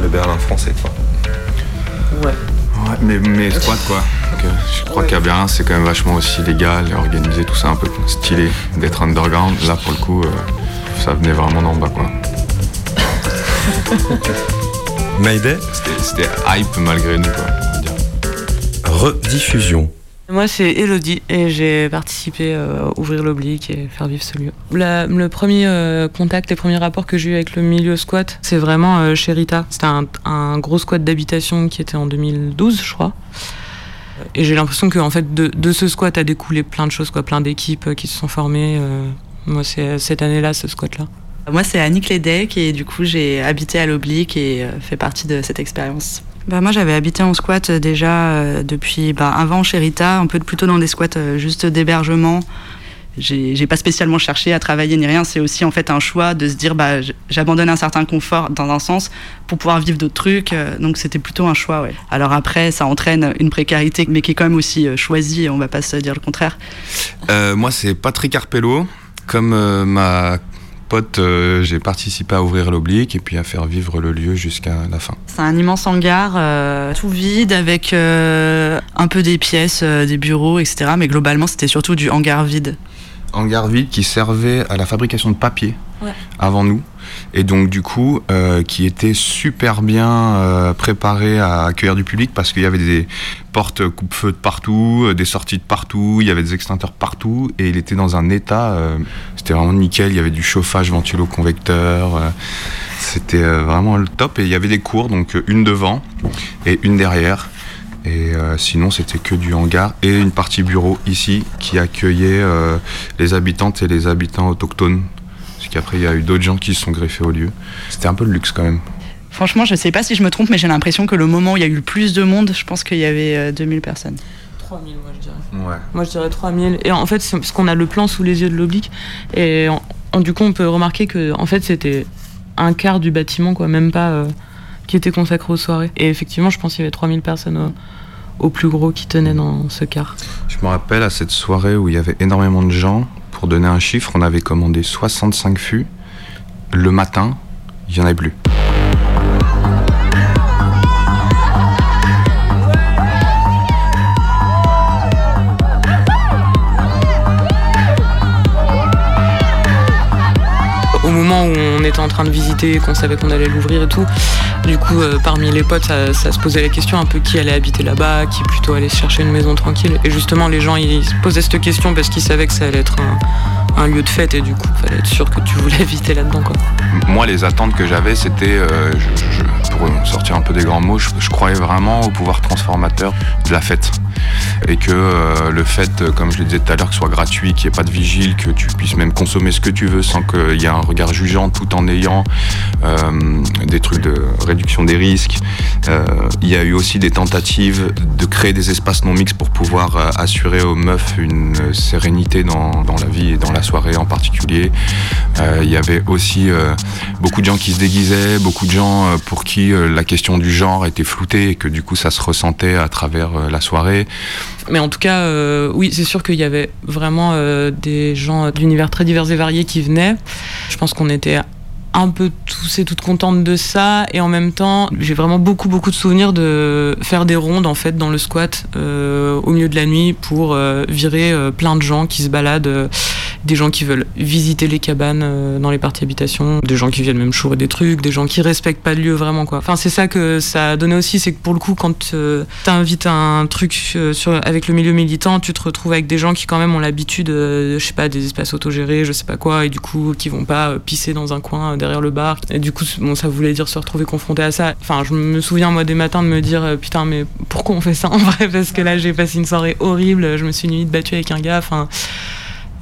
le Berlin français, quoi. Ouais. Ouais, mais, mais squat, quoi. Donc, euh, je crois qu'à Berlin, c'est quand même vachement aussi légal et organisé, tout ça un peu stylé d'être underground. Là, pour le coup, euh, ça venait vraiment d'en bas, quoi. Mayday C'était c'était hype malgré nous, quoi. on va dire. Rediffusion. Moi, c'est Elodie et j'ai participé euh, à ouvrir l'oblique et faire vivre ce lieu. Le premier euh, contact, les premiers rapports que j'ai eu avec le milieu squat, c'est vraiment euh, chez Rita. C'était un, gros squat d'habitation qui était en 2012, je crois. Et j'ai l'impression que en fait, de, de ce squat a découlé plein de choses, quoi, plein d'équipes qui se sont formées. moi, c'est cette année-là, ce squat-là. Moi, c'est Annick Ledec et du coup, j'ai habité à l'Oblique et fait partie de cette expérience. Bah, moi, j'avais habité en squat euh, déjà euh, depuis bah, avant chez Rita, un peu plutôt dans des squats euh, juste d'hébergement. J'ai pas spécialement cherché à travailler ni rien. C'est aussi en fait un choix de se dire bah, j'abandonne un certain confort dans un sens pour pouvoir vivre d'autres trucs. donc c'était plutôt un choix. Ouais. Alors après, ça entraîne une précarité, mais qui est quand même aussi choisie. On va pas se dire le contraire. Moi, c'est Patrick Arpello. Comme ma euh, j'ai participé à ouvrir l'oblique et puis à faire vivre le lieu jusqu'à la fin. C'est un immense hangar, euh, tout vide, avec euh, un peu des pièces, des bureaux, etc. Mais globalement, c'était surtout du hangar vide. hangar vide qui servait à la fabrication de papier Ouais. avant nous et donc du coup euh, qui était super bien euh, préparé à accueillir du public parce qu'il y avait des portes coupe-feu de partout, euh, des sorties de partout, il y avait des extincteurs partout et il était dans un état, c'était vraiment nickel, il y avait du chauffage ventilo-convecteur, c'était vraiment le top et il y avait des cours donc une devant et une derrière. Et sinon, c'était que du hangar et une partie bureau ici qui accueillait les habitantes et les habitants autochtones. Qu'après, il y a eu d'autres gens qui se sont greffés au lieu. C'était un peu le luxe quand même. Franchement, je sais pas si je me trompe, mais j'ai l'impression que le moment où il y a eu le plus de monde, je pense qu'il y avait euh, 2000 personnes. 3000, moi je dirais. Ouais. Moi je dirais 3000. Et en fait, c'est parce qu'on a le plan sous les yeux de l'oblique. Et en- en- du coup, on peut remarquer que en fait, c'était un quart du bâtiment, quoi, même pas euh, qui était consacré aux soirées. Et effectivement, je pense qu'il y avait 3000 personnes au, au plus gros qui tenaient dans ce quart. Je me rappelle à cette soirée où il y avait énormément de gens. Pour donner un chiffre, on avait commandé 65 fûts. Le matin, il n'y en avait plus. Au moment où en train de visiter qu'on savait qu'on allait l'ouvrir et tout. Du coup, euh, parmi les potes, ça, se posait la question un peu qui allait habiter là-bas, qui plutôt allait chercher une maison tranquille. Et justement, les gens, ils se posaient cette question parce qu'ils savaient que ça allait être un, lieu de fête et du coup, fallait être sûr que tu voulais habiter là-dedans. Quoi. Moi, les attentes que j'avais, c'était, euh, pour sortir un peu des grands mots, je croyais vraiment au pouvoir transformateur de la fête. Et que euh, le fait, euh, comme je le disais tout à l'heure, que ce soit gratuit, qu'il n'y ait pas de vigile, que tu puisses même consommer ce que tu veux sans qu'il y ait un regard jugeant tout en ayant euh, des trucs de réduction des risques. Euh, il y a eu aussi des tentatives de créer des espaces non mixtes pour pouvoir euh, assurer aux meufs une sérénité dans, dans la vie et dans la soirée en particulier. Il y avait aussi beaucoup de gens qui se déguisaient, beaucoup de gens pour qui la question du genre était floutée et que du coup ça se ressentait à travers la soirée. Mais en tout cas, euh, oui, c'est sûr qu'il y avait vraiment euh, des gens d'univers très divers et variés qui venaient. Je pense qu'on était un peu tous et toutes contentes de ça et en même temps j'ai vraiment beaucoup beaucoup de souvenirs de faire des rondes en fait dans le squat euh, au milieu de la nuit pour virer plein de gens qui se baladent des gens qui veulent visiter les cabanes euh, dans les parties habitation des gens qui viennent même chourer des trucs des gens qui respectent pas le lieu vraiment quoi. Enfin c'est ça que ça a donné aussi c'est que pour le coup quand euh, t'invites un truc euh, avec le milieu militant tu te retrouves avec des gens qui quand même ont l'habitude je sais pas des espaces autogérés je sais pas quoi et du coup qui vont pas pisser dans un coin derrière le bar. Et du coup bon ça voulait dire se retrouver confronté à ça. Enfin je me souviens moi des matins de me dire putain mais pourquoi on fait ça en vrai? Parce que là j'ai passé une soirée horrible je me suis nuit battue avec un gars enfin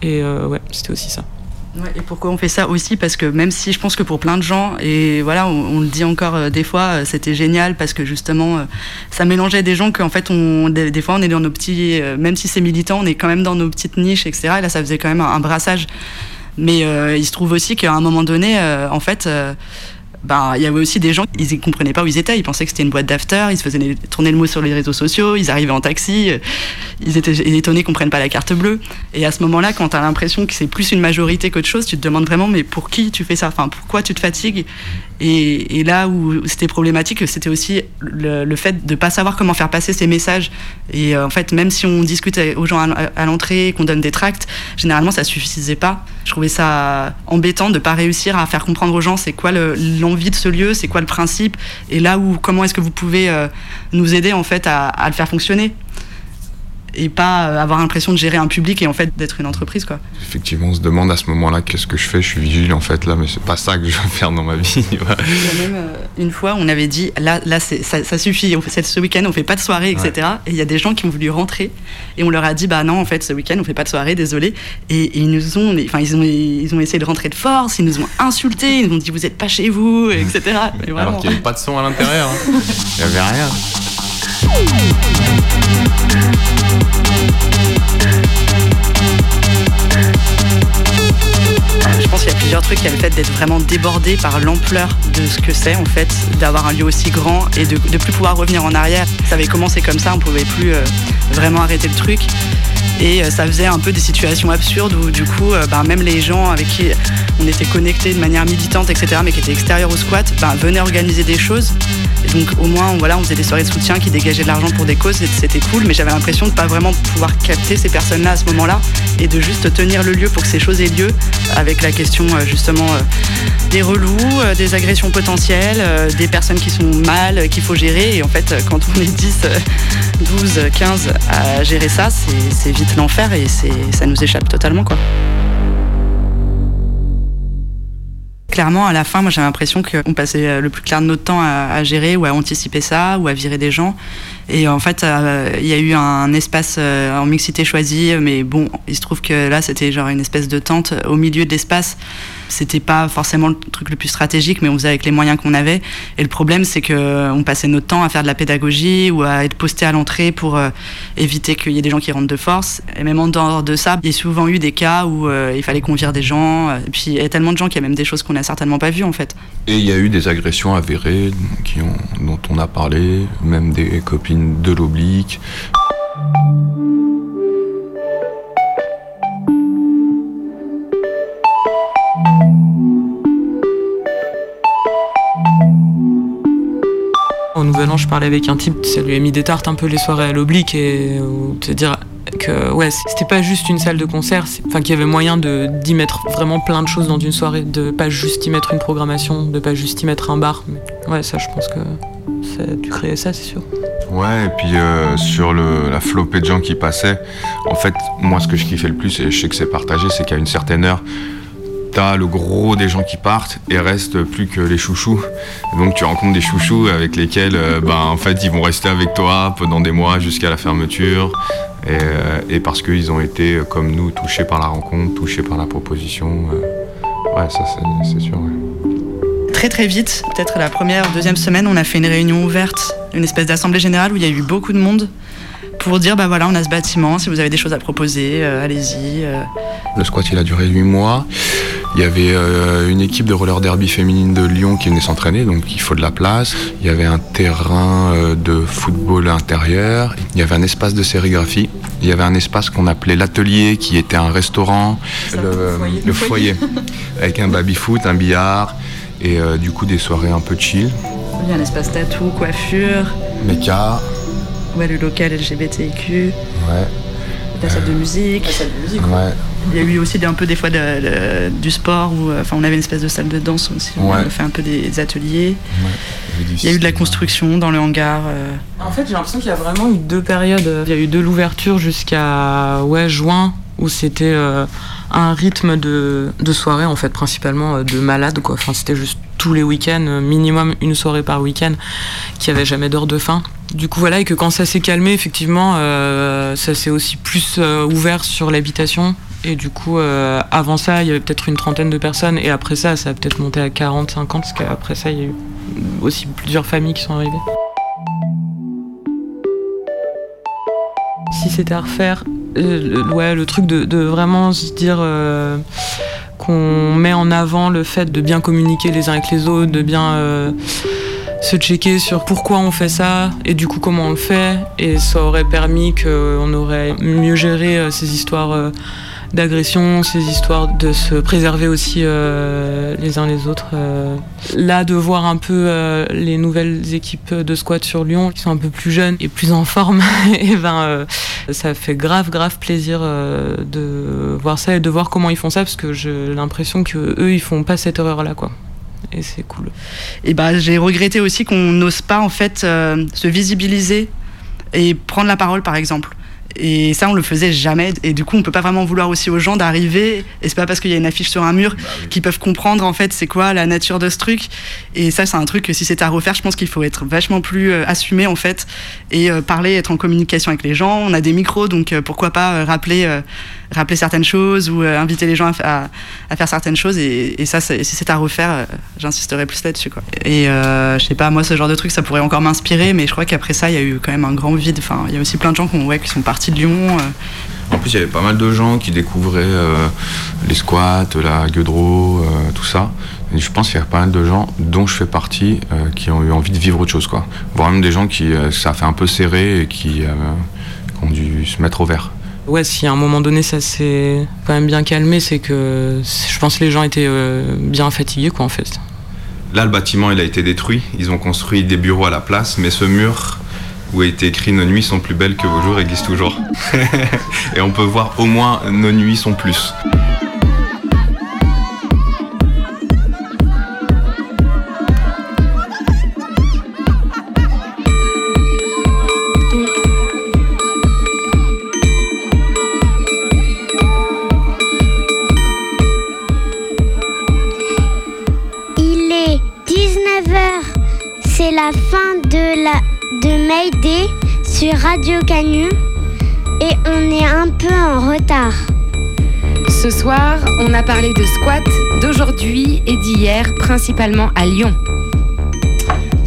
et euh, ouais c'était aussi ça et pourquoi on fait ça aussi? Parce que même si je pense que pour plein de gens, et voilà, on, le dit encore euh, des fois, euh, c'était génial parce que justement, ça mélangeait des gens qu'en fait, on, des, fois, on est dans nos petits, même si c'est militant, on est quand même dans nos petites niches, etc. Et là, ça faisait quand même un, brassage. Mais il se trouve aussi qu'à un moment donné, en fait, ben, il y avait aussi des gens, ils ne comprenaient pas où ils étaient, ils pensaient que c'était une boîte d'after, ils se faisaient tourner le mot sur les réseaux sociaux, ils arrivaient en taxi, euh, ils étaient étonnés qu'on prenne pas la carte bleue. Et à ce moment-là, quand tu as l'impression que c'est plus une majorité qu'autre chose, tu te demandes vraiment, mais pour qui tu fais ça? Enfin, pourquoi tu te fatigues? Et, et là où c'était problématique, c'était aussi le, le fait de pas savoir comment faire passer ces messages. Et euh, en fait, même si on discute aux gens à, à l'entrée, qu'on donne des tracts, généralement ça suffisait pas. Je trouvais ça embêtant de pas réussir à faire comprendre aux gens c'est quoi le- l'envie de ce lieu, c'est quoi le principe, et là où comment est-ce que vous pouvez euh, nous aider en fait à, à le faire fonctionner et pas euh, avoir l'impression de gérer un public et en fait d'être une entreprise quoi. Effectivement, on se demande à ce moment-là qu'est-ce que je fais? Je suis vigile en fait là, mais c'est pas ça que je veux faire dans ma vie. Il y a même euh, une fois, on avait dit là, là ça, ça suffit, on fait, ce week-end, on fait pas de soirée, etc. Et il y a des gens qui ont voulu rentrer et on leur a dit bah non, en fait, ce week-end, on fait pas de soirée, désolé. Et, et ils nous ont, enfin, ils ont, ils ont essayé de rentrer de force, ils nous ont insultés, ils nous ont dit vous êtes pas chez vous, etc. Alors qu'il n'y avait pas de son à l'intérieur. hein. Il n'y avait rien. Thank you. Pense qu'il y a plusieurs trucs. Il y a le fait d'être vraiment débordé par l'ampleur de ce que c'est, en fait, d'avoir un lieu aussi grand et de ne plus pouvoir revenir en arrière. Ça avait commencé comme ça, on pouvait plus euh, vraiment arrêter le truc. Et euh, ça faisait un peu des situations absurdes où, du coup, euh, ben, même les gens avec qui on était connectés de manière militante, etc., mais qui étaient extérieurs au squat, ben, venaient organiser des choses. Donc, au moins, on, voilà, on faisait des soirées de soutien qui dégageaient de l'argent pour des causes, c'était cool, mais j'avais l'impression de pas vraiment pouvoir capter ces personnes-là à ce moment-là et de juste tenir le lieu pour que ces choses aient lieu avec la question euh, justement euh, des relous, euh, des agressions potentielles, des personnes qui sont mal, qu'il faut gérer. Et en fait, quand on est 10, euh, 12, 15 à gérer ça, c'est vite l'enfer et ça nous échappe totalement. Clairement, à la fin, moi j'ai l'impression qu'on passait le plus clair de notre temps à gérer ou à anticiper ça ou à virer des gens. Et en fait, euh, il y a eu un espace euh, en mixité choisi, mais bon, il se trouve que là c'était genre une espèce de tente au milieu de l'espace. C'était pas forcément le truc le plus stratégique, mais on faisait avec les moyens qu'on avait. Et le problème, c'est que on passait notre temps à faire de la pédagogie ou à être posté à l'entrée pour euh, éviter qu'il y ait des gens qui rentrent de force. Et même en dehors de ça, il y a souvent eu des cas où euh, il fallait qu'on vire des gens. Et puis il y a tellement de gens qu'il y a même des choses qu'on n'a certainement pas vues en fait. Et il y a eu des agressions avérées dont on a parlé, même des copines de l'oblique. Au Nouvel An, je parlais avec un type, ça lui a mis des tartes un peu les soirées à l'oblique et euh, te dire que ouais, c'était pas juste une salle de concert, enfin qu'il y avait moyen d'y mettre vraiment plein de choses dans une soirée, de pas juste y mettre une programmation, de pas juste y mettre un bar. Ouais, ça, je pense que ça dû créer ça, c'est sûr. Ouais, et puis euh, sur le, la flopée de gens qui passaient, en fait, moi, ce que je kiffais le plus, et je sais que c'est partagé, c'est qu'à une certaine heure, le gros des gens qui partent et reste plus que les chouchous. Donc tu rencontres des chouchous avec lesquels, euh, ben, en fait, ils vont rester avec toi pendant des mois jusqu'à la fermeture. Et, euh, parce qu'ils ont été, euh, comme nous, touchés par la rencontre, touchés par la proposition. ouais, ça, c'est- sûr. Très très vite, peut-être la première, deuxième semaine, on a fait une réunion ouverte, une espèce d'assemblée générale où il y a eu beaucoup de monde pour dire bah voilà, on a ce bâtiment, si vous avez des choses à proposer, euh, allez-y. euh. Le squat, il a duré 8 mois. Il y avait euh, une équipe de roller derby féminine de Lyon qui venait s'entraîner, donc il faut de la place. Il y avait un terrain euh, de football intérieur. Il y avait un espace de sérigraphie. Il y avait un espace qu'on appelait l'atelier, qui était un restaurant, le, le foyer, avec un baby-foot, un billard, et euh, du coup des soirées un peu chill. Il y a un espace tatou, coiffure, Méca, ouais, le local LGBTQ, ouais. la salle de musique. Ouais. Il y a eu aussi des- un peu des fois de- de- du sport, où, euh, enfin on avait une espèce de salle de danse aussi, on Ouais. a fait un peu des ateliers. Il Il y a eu de la construction dans le hangar. euh. En fait, j'ai l'impression qu'il y a vraiment eu deux périodes. Il y a eu de l'ouverture jusqu'à ouais, juin, où c'était euh, un rythme de, de soirée, en fait, principalement de malades. Quoi. Enfin, c'était juste tous les week-ends, minimum une soirée par week-end, qui avait jamais d'heure de fin. Du coup, voilà, et que quand ça s'est calmé, effectivement, euh, ça s'est aussi plus euh, ouvert sur l'habitation. Et du coup, euh, avant ça, il y avait peut-être une trentaine de personnes. Et après ça, ça a peut-être monté à 40, 50, parce qu'après ça, il y a eu aussi plusieurs familles qui sont arrivées. Si c'était à refaire, le, ouais, truc de, vraiment se dire qu'on met en avant le fait de bien communiquer les uns avec les autres, de bien se checker sur pourquoi on fait ça et du coup comment on le fait. Et ça aurait permis qu'on aurait mieux géré euh, ces histoires euh, d'agression, ces histoires de se préserver aussi euh, les uns les autres. Là, de voir un peu les nouvelles équipes de squat sur Lyon qui sont un peu plus jeunes et plus en forme, et ben euh, ça fait grave grave plaisir de voir ça et de voir comment ils font ça parce que j'ai l'impression que eux ils font pas cette erreur là quoi. Et c'est cool. Et bah, j'ai regretté aussi qu'on n'ose pas en fait euh, se visibiliser et prendre la parole par exemple. Et ça, on le faisait jamais. Et du coup, on peut pas vraiment vouloir aussi aux gens d'arriver. Et c'est pas parce qu'il y a une affiche sur un mur qu'ils peuvent comprendre en fait c'est quoi la nature de ce truc. Et ça, c'est un truc que si c'était à refaire, je pense qu'il faut être vachement plus euh, assumé en fait et euh, parler, être en communication avec les gens. On a des micros, donc euh, pourquoi pas rappeler, rappeler certaines choses ou euh, inviter les gens à, fa- à- à faire certaines choses. Et, ça, si c'est à refaire, euh, j'insisterai plus là-dessus quoi. Et euh, je sais pas, moi, ce genre de truc, ça pourrait encore m'inspirer, mais je crois qu'après ça, il y a eu quand même un grand vide. Enfin, il y a aussi plein de gens qui, sont partis de Lyon. En plus, il y avait pas mal de gens qui découvraient les squats, la gueudreau, tout ça. Je pense qu'il y a pas mal de gens, dont je fais partie, qui ont eu envie de vivre autre chose, quoi. Voire même des gens qui, ça a fait un peu serré et qui ont dû se mettre au vert. Ouais, si à un moment donné ça s'est quand même bien calmé, c'est que je pense que les gens étaient euh, bien fatigués quoi en fait. Là, le bâtiment, il a été détruit. Ils ont construit des bureaux à la place, mais ce mur où a été écrit Nos nuits sont plus belles que vos jours existe toujours. et on peut voir au moins Nos nuits sont plus. La fin de la de Mayday sur Radio Canu et on est un peu en retard. Ce soir, on a parlé de squat d'aujourd'hui et d'hier, principalement à Lyon.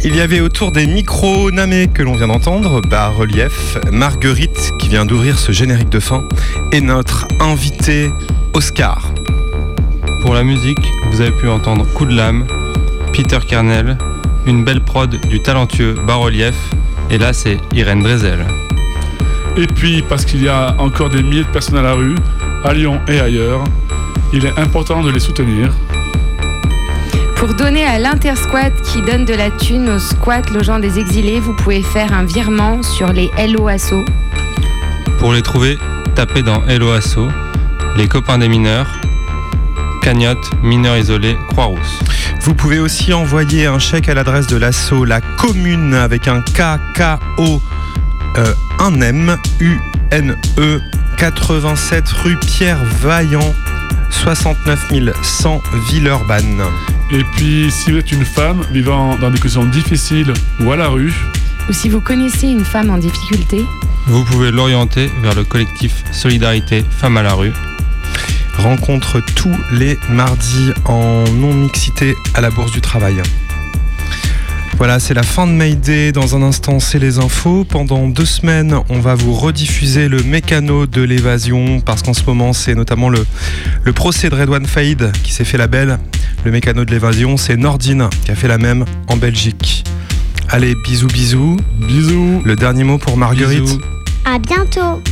Il y avait autour des micros Namé que l'on vient d'entendre, bas relief, Marguerite qui vient d'ouvrir ce générique de fin, et notre invité Oscar. Pour la musique, vous avez pu entendre Coup de lame, Peter Kernel, une belle prod du talentueux bas-relief, et là c'est Irène Drezel. Et puis, parce qu'il y a encore des milliers de personnes à la rue, à Lyon et ailleurs, il est important de les soutenir. Pour donner à l'Intersquat qui donne de la thune aux squats logeant des exilés, vous pouvez faire un virement sur les LO Asso. Pour les trouver, tapez dans Hello Asso, les copains des mineurs, cagnotte, mineurs isolés, Croix-Rousse. Vous pouvez aussi envoyer un chèque à l'adresse de l'assaut La Commune avec un K, K, O, euh, un M, U, N, E, 87 rue Pierre Vaillant, 69 100 Villeurbanne. Et puis, si vous êtes une femme vivant dans des conditions difficiles ou à la rue, Ou si vous connaissez une femme en difficulté, Vous pouvez l'orienter vers le collectif Solidarité Femmes à la rue. Rencontre tous les mardis en non-mixité à la Bourse du Travail. Voilà, c'est la fin de Mayday. Dans un instant, c'est les infos. Pendant deux semaines, on va vous rediffuser le mécano de l'évasion parce qu'en ce moment, c'est notamment le, le procès de Redouane Faïd qui s'est fait la belle. Le mécano de l'évasion, c'est Nordine qui a fait la même en Belgique. Allez, bisous, bisous. Bisous. Le dernier mot pour Marguerite. À bientôt.